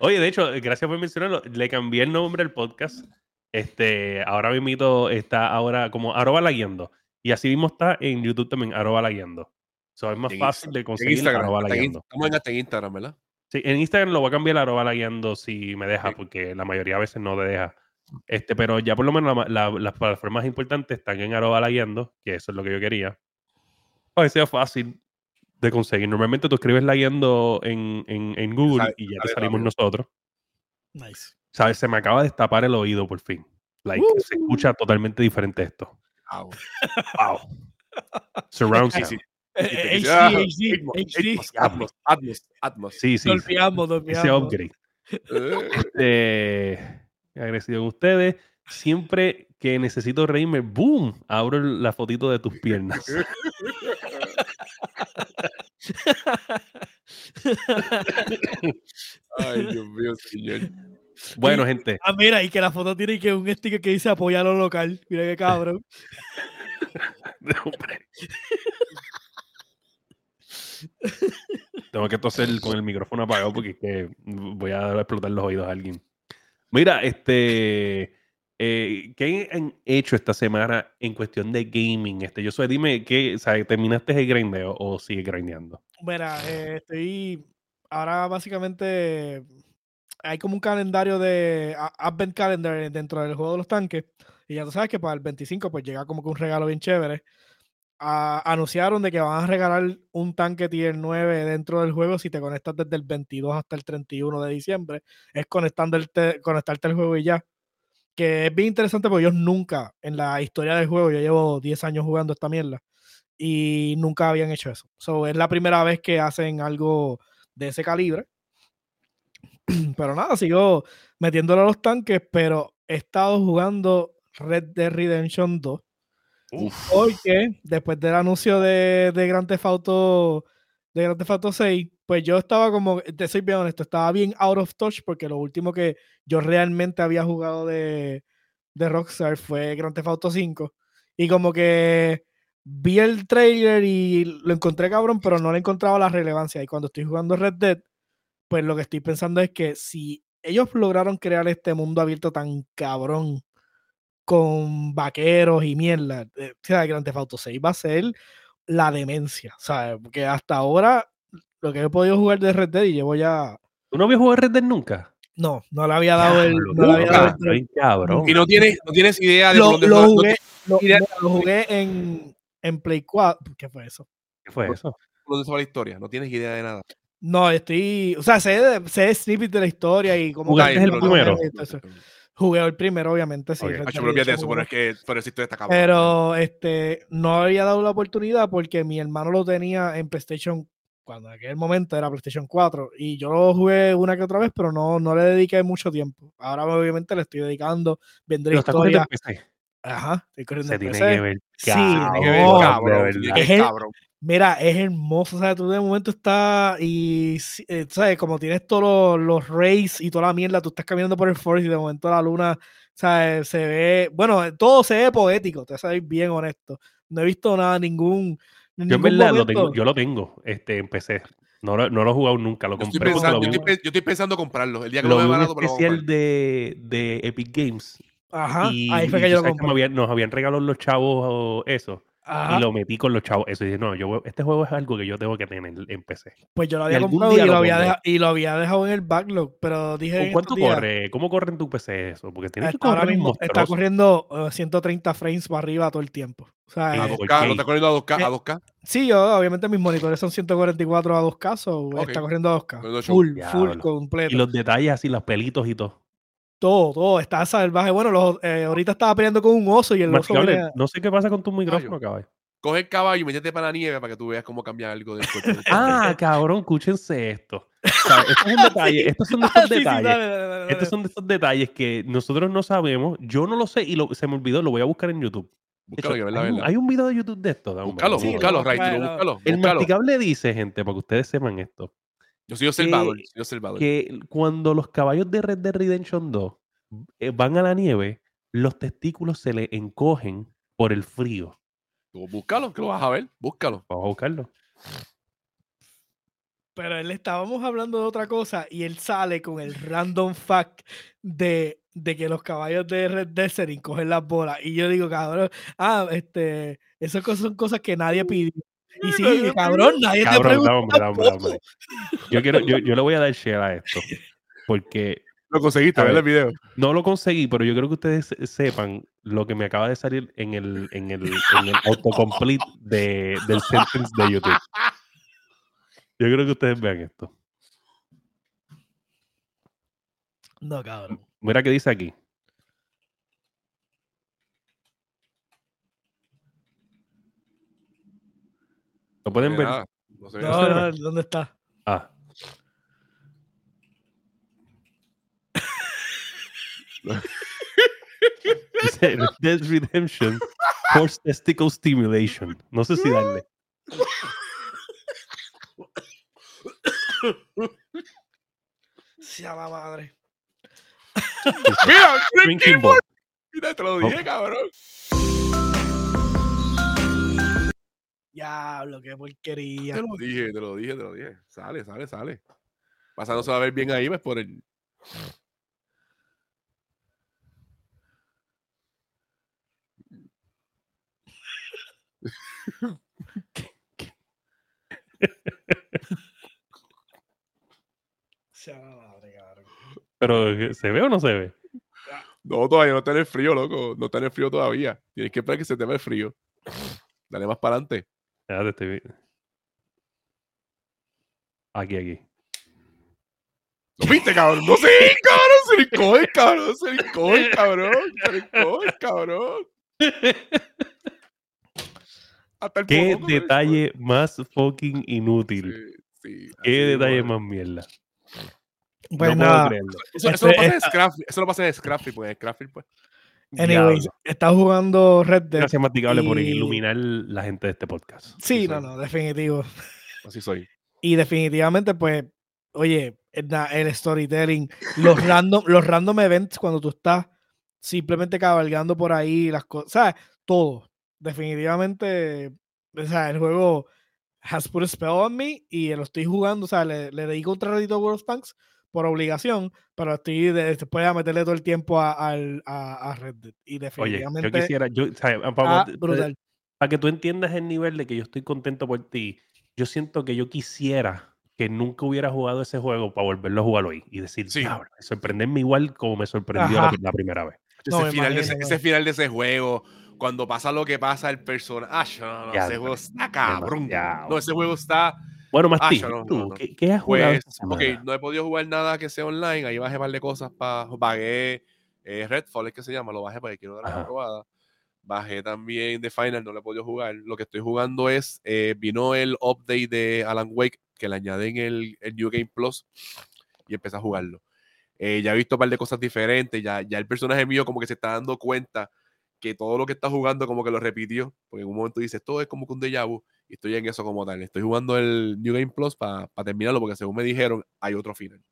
Oye, de hecho, gracias por mencionarlo. Le cambié el nombre del podcast. Este, ahora mismo está ahora como arroba la guiando. Y así mismo está en YouTube también, arroba la guiando. So, es más fácil de conseguir Instagram, arroba la guiando. ¿Cómo en Instagram, verdad? Sí, en Instagram lo voy a cambiar a arroba la guiando si me deja, porque la mayoría de veces no te deja. Este, pero ya por lo menos las plataformas importantes están en arroba la guiando, que eso es lo que yo quería. Que sea fácil de conseguir. Normalmente tú escribes la guiando en, en, Google y ya te salimos nosotros. Nice. ¿Sabes? Se me acaba de destapar el oído por fin. Like, se escucha totalmente diferente esto. Wow. wow. Surround sound. HD, HD, HD. Atmos, Atmos, Atmos. Sí, sí. Dolpeamos, Ese upgrade. este, agradecido con ustedes. Siempre que necesito reírme, ¡boom! Abro la fotito de tus piernas. Ay, Dios mío, señor. Bueno, gente. Ah, mira, y que la foto tiene que un sticker que dice apoyar lo local. Mira qué cabrón. Tengo que toser con el micrófono apagado porque es que voy a explotar los oídos a alguien. Mira, este. Eh, ¿Qué han hecho esta semana en cuestión de gaming? Este, yo soy, dime, ¿qué, ¿terminaste el grindeo o sigue grindeando? Mira, eh, estoy. Ahora básicamente hay como un calendario de Advent Calendar dentro del juego de los tanques. Y ya tú sabes que para el 25 pues llega como que un regalo bien chévere anunciaron de que van a regalar un tanque tier 9 dentro del juego si te conectas desde el 22 hasta el 31 de diciembre. Es conectarte, conectarte al juego y ya. Que es bien interesante porque ellos nunca, en la historia del juego, yo llevo 10 años jugando esta mierda y nunca habían hecho eso. So, es la primera vez que hacen algo de ese calibre. Pero nada, sigo metiéndolo a los tanques, pero he estado jugando Red Dead Redemption 2 porque después del anuncio de, de Grand Theft Auto de Grand Theft Auto 6, pues yo estaba como, te soy bien honesto, estaba bien out of touch porque lo último que yo realmente había jugado de, de Rockstar fue Grand Theft Auto 5 y como que vi el trailer y lo encontré cabrón, pero no le encontraba la relevancia. Y cuando estoy jugando Red Dead, pues lo que estoy pensando es que si ellos lograron crear este mundo abierto tan cabrón con vaqueros y mierda. Eh, o sea, Grand Theft Auto 6 va a ser la demencia, ¿sabes? Porque hasta ahora lo que he podido jugar de Red Dead y llevo ya... ¿Tú no habías jugado Red Dead nunca? No, no le había dado el... No le había dado el... Cabrón. Y no tienes, no tienes idea de lo, dónde lo jugué, lo, lo, jugué en, en Play 4. ¿Qué fue eso? ¿Qué fue eso? ¿Dónde fue la historia? No tienes idea de nada. No, estoy... O sea, sé, sé snippets de la historia y cómo... ¿Jugaste el primero? Jugué el primero, obviamente, sí. pero, este, no había dado la oportunidad porque mi hermano lo tenía en PlayStation cuando en aquel momento era PlayStation 4 y yo lo jugué una que otra vez, pero no, no le dediqué mucho tiempo. Ahora obviamente le estoy dedicando, vendré historia. Ajá, estoy corriendo Se tiene que ver, sí, cabrón, es el, Mira, es hermoso, o sea, tú de momento estás y, eh, ¿sabes? Como tienes todos los, rays y toda la mierda, tú estás caminando por el forest y de momento la luna, ¿sabes? Se ve, bueno, todo se ve poético, te sabes bien honesto. No he visto nada, ningún... Yo en verdad lo tengo, yo lo tengo, este, empecé. No, no lo he jugado nunca, lo compré. Yo estoy, pensando, yo, estoy, pensando comprarlo. El día que lo, lo barato, especial de, de Epic Games. Ajá, ahí fue que yo lo compré. nos habían regalado los chavos eso y lo metí con los chavos. Eso dije, no, yo, este juego es algo que yo tengo que tener en PC. Pues yo lo había comprado y lo, había dejado, y lo había dejado en el backlog, pero dije. ¿Cuánto corre? ¿Cómo corre en tu PC eso? Porque tiene que correr ahora mismo está corriendo 130 uh, frames para arriba todo el tiempo. O sea, ¿A 2K? ¿No está corriendo a 2K? ¿A 2K? Eh, sí, yo, obviamente mis monitores son 144 a 2K, so está corriendo a 2K. Full, full, completo. Y los detalles así, los pelitos y todo. Todo, todo, está salvaje. Bueno, los, eh, ahorita estaba peleando con un oso y el oso. No sé qué pasa con tu micrófono, caballo. Coge el caballo y métete para la nieve para que tú veas cómo cambia algo del cuerpo. ah, cabrón, escúchense esto. esto es un detalle. Estos son de estos detalles. estos son de estos detalles que nosotros no sabemos. Yo no lo sé y lo, se me olvidó. Lo voy a buscar en YouTube. Búscalo, hecho, hay, un, hay, un, video de YouTube de esto. búscalo, búscalo, búscalo, El masticable dice, gente, para que ustedes sepan esto. Yo soy observador. Que, soy observador. que cuando los caballos de Red Dead Redemption 2 eh, van a la nieve, los testículos se le encogen por el frío. búscalo, que lo vas a ver. Búscalo. Vamos a buscarlo. Pero él estábamos hablando de otra cosa y él sale con el random fact de, de que los caballos de Red Desert cogen las bolas. Y yo digo, cabrón, ah, este, esas cosas son cosas que nadie pidió. Y sí, cabrón, nadie te pregunta. Yo, quiero, yo, yo le voy a dar share a esto. Porque lo conseguiste, ver el video. No lo conseguí, pero yo creo que ustedes sepan lo que me acaba de salir en el, en el, en el autocomplete de, del sentence de YouTube. Yo creo que ustedes vean esto. No, cabrón. Mira qué dice aquí. ¿Lo pueden ver? No, no, ¿dónde está? Ah. Dead Redemption Force Testicle Stimulation. No sé si darle. Sea la madre. Mira, Drinking Ball. Mira, te lo dije, oh. cabrón. Diablo, qué porquería. Te lo dije, te lo dije, te lo dije. Sale, sale, sale. Pasándose a ver bien ahí, pues por el. Pero, ¿se ve o no se ve? No, todavía no está en el frío, loco. No está en el frío todavía. Tienes que esperar que se te vea el frío. Dale más para adelante. Aquí, aquí. ¿Lo viste, cabrón? No sé, cabrón. Se coge, cabrón. Se coge, cabrón. Se coge, cabrón. Qué detalle más fucking inútil. Qué detalle más mierda. Pues no nada. Eso, eso, lo pasa en Scrappy, eso lo pasa en Scrappy, pues en Scrappy, pues. Anyways, está jugando Red Dead. Gracias, Masticable, y... por iluminar la gente de este podcast. Sí, no, no, definitivo. Así soy. Y definitivamente, pues, oye, el, storytelling, los random, los random events cuando tú estás simplemente cabalgando por ahí, las cosas, ¿sabes? Todo definitivamente, o sea, el juego has put a spell on me y lo estoy jugando, o sea, le, le dedico un ratito a World of Tanks por obligación, pero estoy después de meterle todo el tiempo a, a, Red Dead. Y definitivamente. Oye, yo quisiera, yo, o sea, para, para, que tú entiendas el nivel de que yo estoy contento por ti, yo siento que yo quisiera que nunca hubiera jugado ese juego para volverlo a jugar hoy y decir, sí. sorprenderme igual como me sorprendió la, primera vez. ese, final de ese, final de ese juego, cuando pasa lo que pasa el personaje. No, no, ese juego está cabrón. No, ese juego está. Bueno, más no, ¿qué, has jugado? Pues, ok, no he podido jugar nada que sea online. Ahí bajé un par de cosas para. Pagué eh, Redfall, es que se llama. Lo bajé porque quiero dar la probada. Bajé también The Final, no lo he podido jugar. Lo que estoy jugando es. Eh, vino el update de Alan Wake que le añaden el, el New Game Plus y empecé a jugarlo. Eh, ya he visto un par de cosas diferentes. Ya, ya el personaje mío, como que se está dando cuenta que todo lo que está jugando como que lo repitió, porque en un momento dice, todo es como que un déjà vu, y estoy en eso como tal. Estoy jugando el New Game Plus para terminarlo, porque según me dijeron, hay otro final.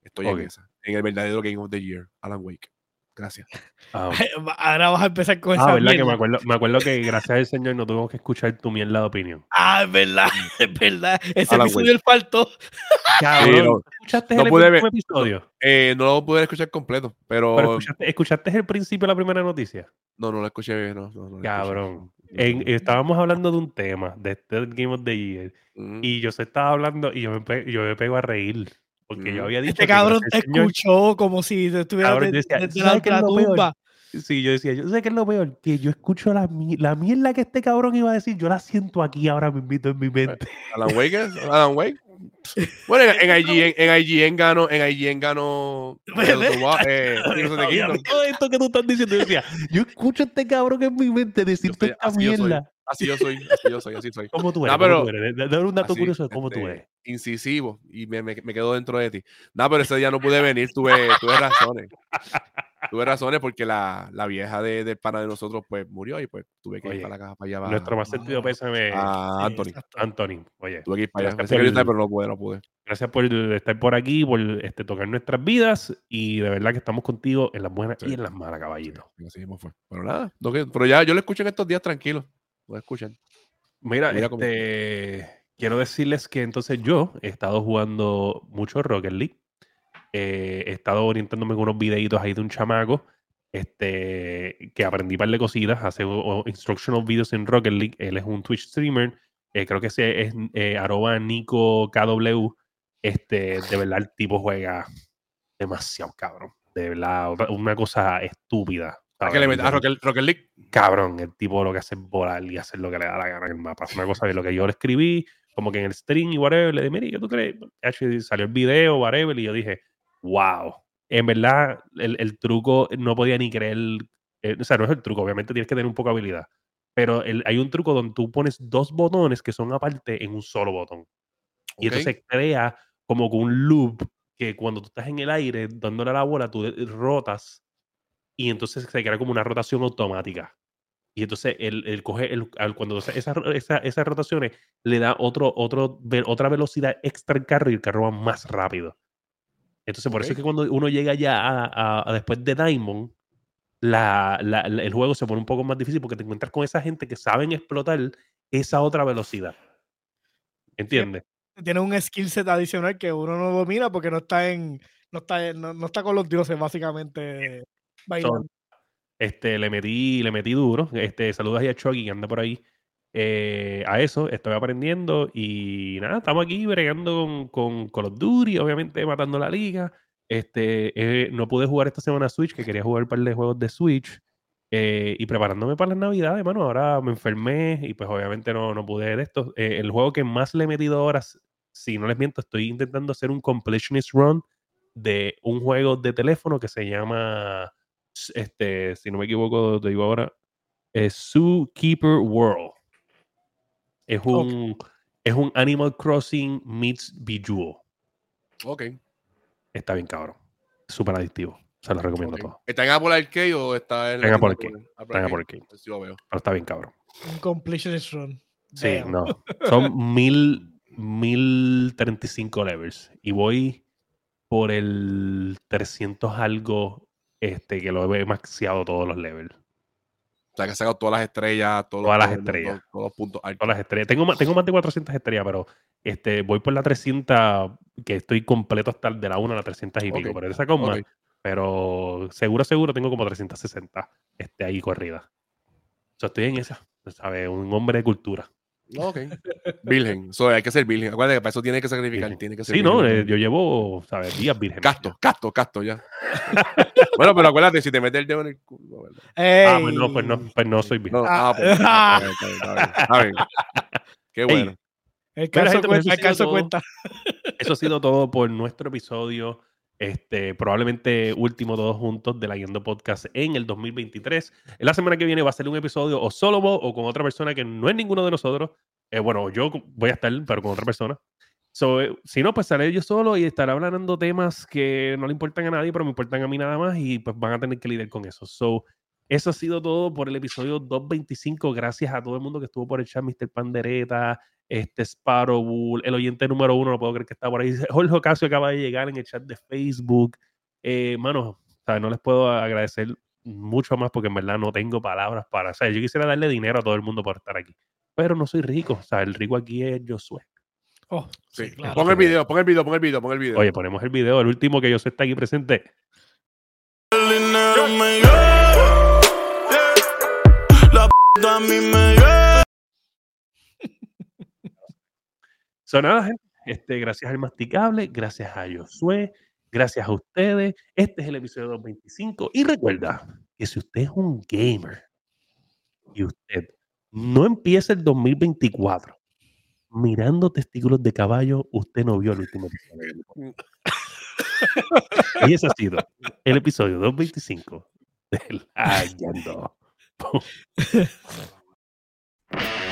Estoy en esa, en el verdadero Game of the Year, Alan Wake. Gracias. Ah, Ahora vas a empezar con ah, esa verdad que me acuerdo, me acuerdo que gracias al Señor no tuvimos que escuchar tu mierda de opinión. Ah, es verdad, es verdad. Ese episodio el faltó. Cabrón, ¿escuchaste no el pude ver, episodio? Eh, no lo pude escuchar completo, pero... escuchaste, el principio de la primera noticia? No, no lo escuché, no. no, Cabrón. Estábamos hablando de un tema, de este Game of the Year, y yo se estaba hablando y yo me, yo me pego a reír. Porque yo había dicho. Este cabrón te escuchó como si estuviera desde la tumba. Sí, yo decía, yo sé que es lo peor, que yo escucho la, la mierda que este cabrón iba a decir, yo la siento aquí ahora me invito en mi mente. Alan Wake, Alan Wake. Bueno, en, en, IGN, en IGN gano, en IGN gano eh, Todo esto que tú estás diciendo, yo decía, yo escucho a este cabrón en mi mente decirte esta mierda. Así yo soy, así yo soy, así soy. ¿Cómo tú eres? pero, Dame un dato curioso de cómo tú este, eres. Incisivo, y me, me, me, quedo dentro de ti. No, pero ese día no pude venir, tuve, tuve razones. Tuve razones porque la, la vieja de, del pana de nosotros pues murió y pues tuve que ir para la casa para allá. Nuestro más sentido pésame a Anthony. Anthony, oye. Tuve que ir para allá. Por, pero no pude, no pude. Gracias por estar por aquí, por este, tocar nuestras vidas y de verdad que estamos contigo en las buenas y en las malas, caballito. Así mismo fue. Pero nada, pero ya yo lo escucho en estos días tranquilo. Lo escuchan. Mira, este, quiero decirles que entonces yo he estado jugando mucho Rocket League. Eh, he estado orientándome con unos videitos ahí de un chamaco este, que aprendí para de cositas, hace instructional videos en Rocket League. Él es un Twitch streamer. Eh, creo que ese es eh, arroba Nico KW. Este, de verdad, el tipo juega demasiado cabrón. De verdad, una cosa estúpida. ¿A qué le metes? ¿A Rocket, League? Cabrón, el tipo lo que hace es volar y hacer lo que le da la gana en el mapa. Es una cosa de lo que yo le escribí, como que en el stream y whatever, le dije, mire, ¿qué tú crees? salió el video, whatever, y yo dije, wow. En verdad, el, truco no podía ni creer. Eh, o sea, no es el truco, obviamente tienes que tener un poco de habilidad. Pero hay un truco donde tú pones dos botones que son aparte en un solo botón. Y entonces crea como un loop que cuando tú estás en el aire dándole a la bola, tú rotas y entonces se crea como una rotación automática. Y entonces él, coge, el, cuando esas esa, esa rotaciones le da otro, otro, otra velocidad extra al carro y el carro va más rápido. Entonces, por eso es que cuando uno llega ya a, después de Diamond, la, el juego se pone un poco más difícil porque te encuentras con esa gente que saben explotar esa otra velocidad. ¿Entiendes? Tiene un skill set adicional que uno no domina porque no está en. No está, no está con los dioses, básicamente este, le metí, le metí duro. Este, saludos a Chucky que anda por ahí. Eh, a eso estoy aprendiendo y nada, estamos aquí bregando con, con Call of Duty, obviamente matando la liga. Este, eh, no pude jugar esta semana Switch, que quería jugar un par de juegos de Switch. Eh, y preparándome para las navidades, mano, ahora me enfermé y pues obviamente no, no pude de esto. el juego que más le he metido horas, si no les miento, estoy intentando hacer un completionist run de un juego de teléfono que se llama este, si no me equivoco, te digo ahora, Zookeeper World. Es un, es un Animal Crossing meets Bejeweled. Ok. Está bien cabrón. Súper adictivo. Se lo recomiendo todo. ¿Está en Apple Arcade o está en, en Apple Arcade? Está en Apple Arcade. Sí lo veo. Pero está bien cabrón. Un completionist run. Sí, no. Son mil, mil treinta y cinco levels. Y voy por el 300 algo este, que lo he maxeado todos los levels. O sea, que ha sacado todas las estrellas, todas las estrellas. todos los puntos Todas las estrellas. Tengo, tengo más de 400 estrellas, pero este, voy por la 300, que estoy completo hasta de la 1 a la 300 y pico. Pero he sacado más. Pero seguro, seguro tengo como 360 este, ahí corrida. O sea, estoy en esa. ¿Sabes? Un hombre de cultura. Ok. Virgen. So, hay que ser virgen. Acuérdate que para eso tiene que sacrificar. Tiene que ser sí, no, eh, yo llevo, ¿sabes? Días virgen. Casto, casto, casto ya. bueno, pero acuérdate, si te metes el dedo en el culo, ¿verdad? Ah, pues no, pues no, pues no soy virgen. ah, pues, Qué bueno. el caso, cuenta, el caso cuenta. Eso ha sido todo por nuestro episodio este, probablemente último todos juntos de la Yendo Podcast en el 2023. En la semana que viene va a ser un episodio o solo vos o con otra persona que no es ninguno de nosotros. Eh, bueno, yo voy a estar, pero con otra persona. Eh, si no, pues estaré yo solo y estaré hablando temas que no le importan a nadie, pero me importan a mí nada más y pues van a tener que lidiar con eso. So, eso ha sido todo por el episodio 225. Gracias a todo el mundo que estuvo por el chat, Mr. Pandereta, este Sparrow, el oyente número uno, no puedo creer que está por ahí. Jorge Ocasio acaba de llegar en el chat de Facebook. Eh, mano, no les puedo agradecer mucho más porque en verdad no tengo palabras para. O sea, yo quisiera darle dinero a todo el mundo por estar aquí, pero no soy rico. O sea, el rico aquí es Josué. Oh, sí, Pon el video, pon el video, pon el video, pon el video. Oye, ponemos el video, el último que Josué está aquí presente. A mí me Sonada, gente. Este, gracias al masticable, gracias a Josué, gracias a ustedes. Este es el episodio 225. Y recuerda que si usted es un gamer y usted no empieza el 2024 mirando testículos de caballo, usted no vio el último episodio. y ese ha sido el episodio 225 del Boom.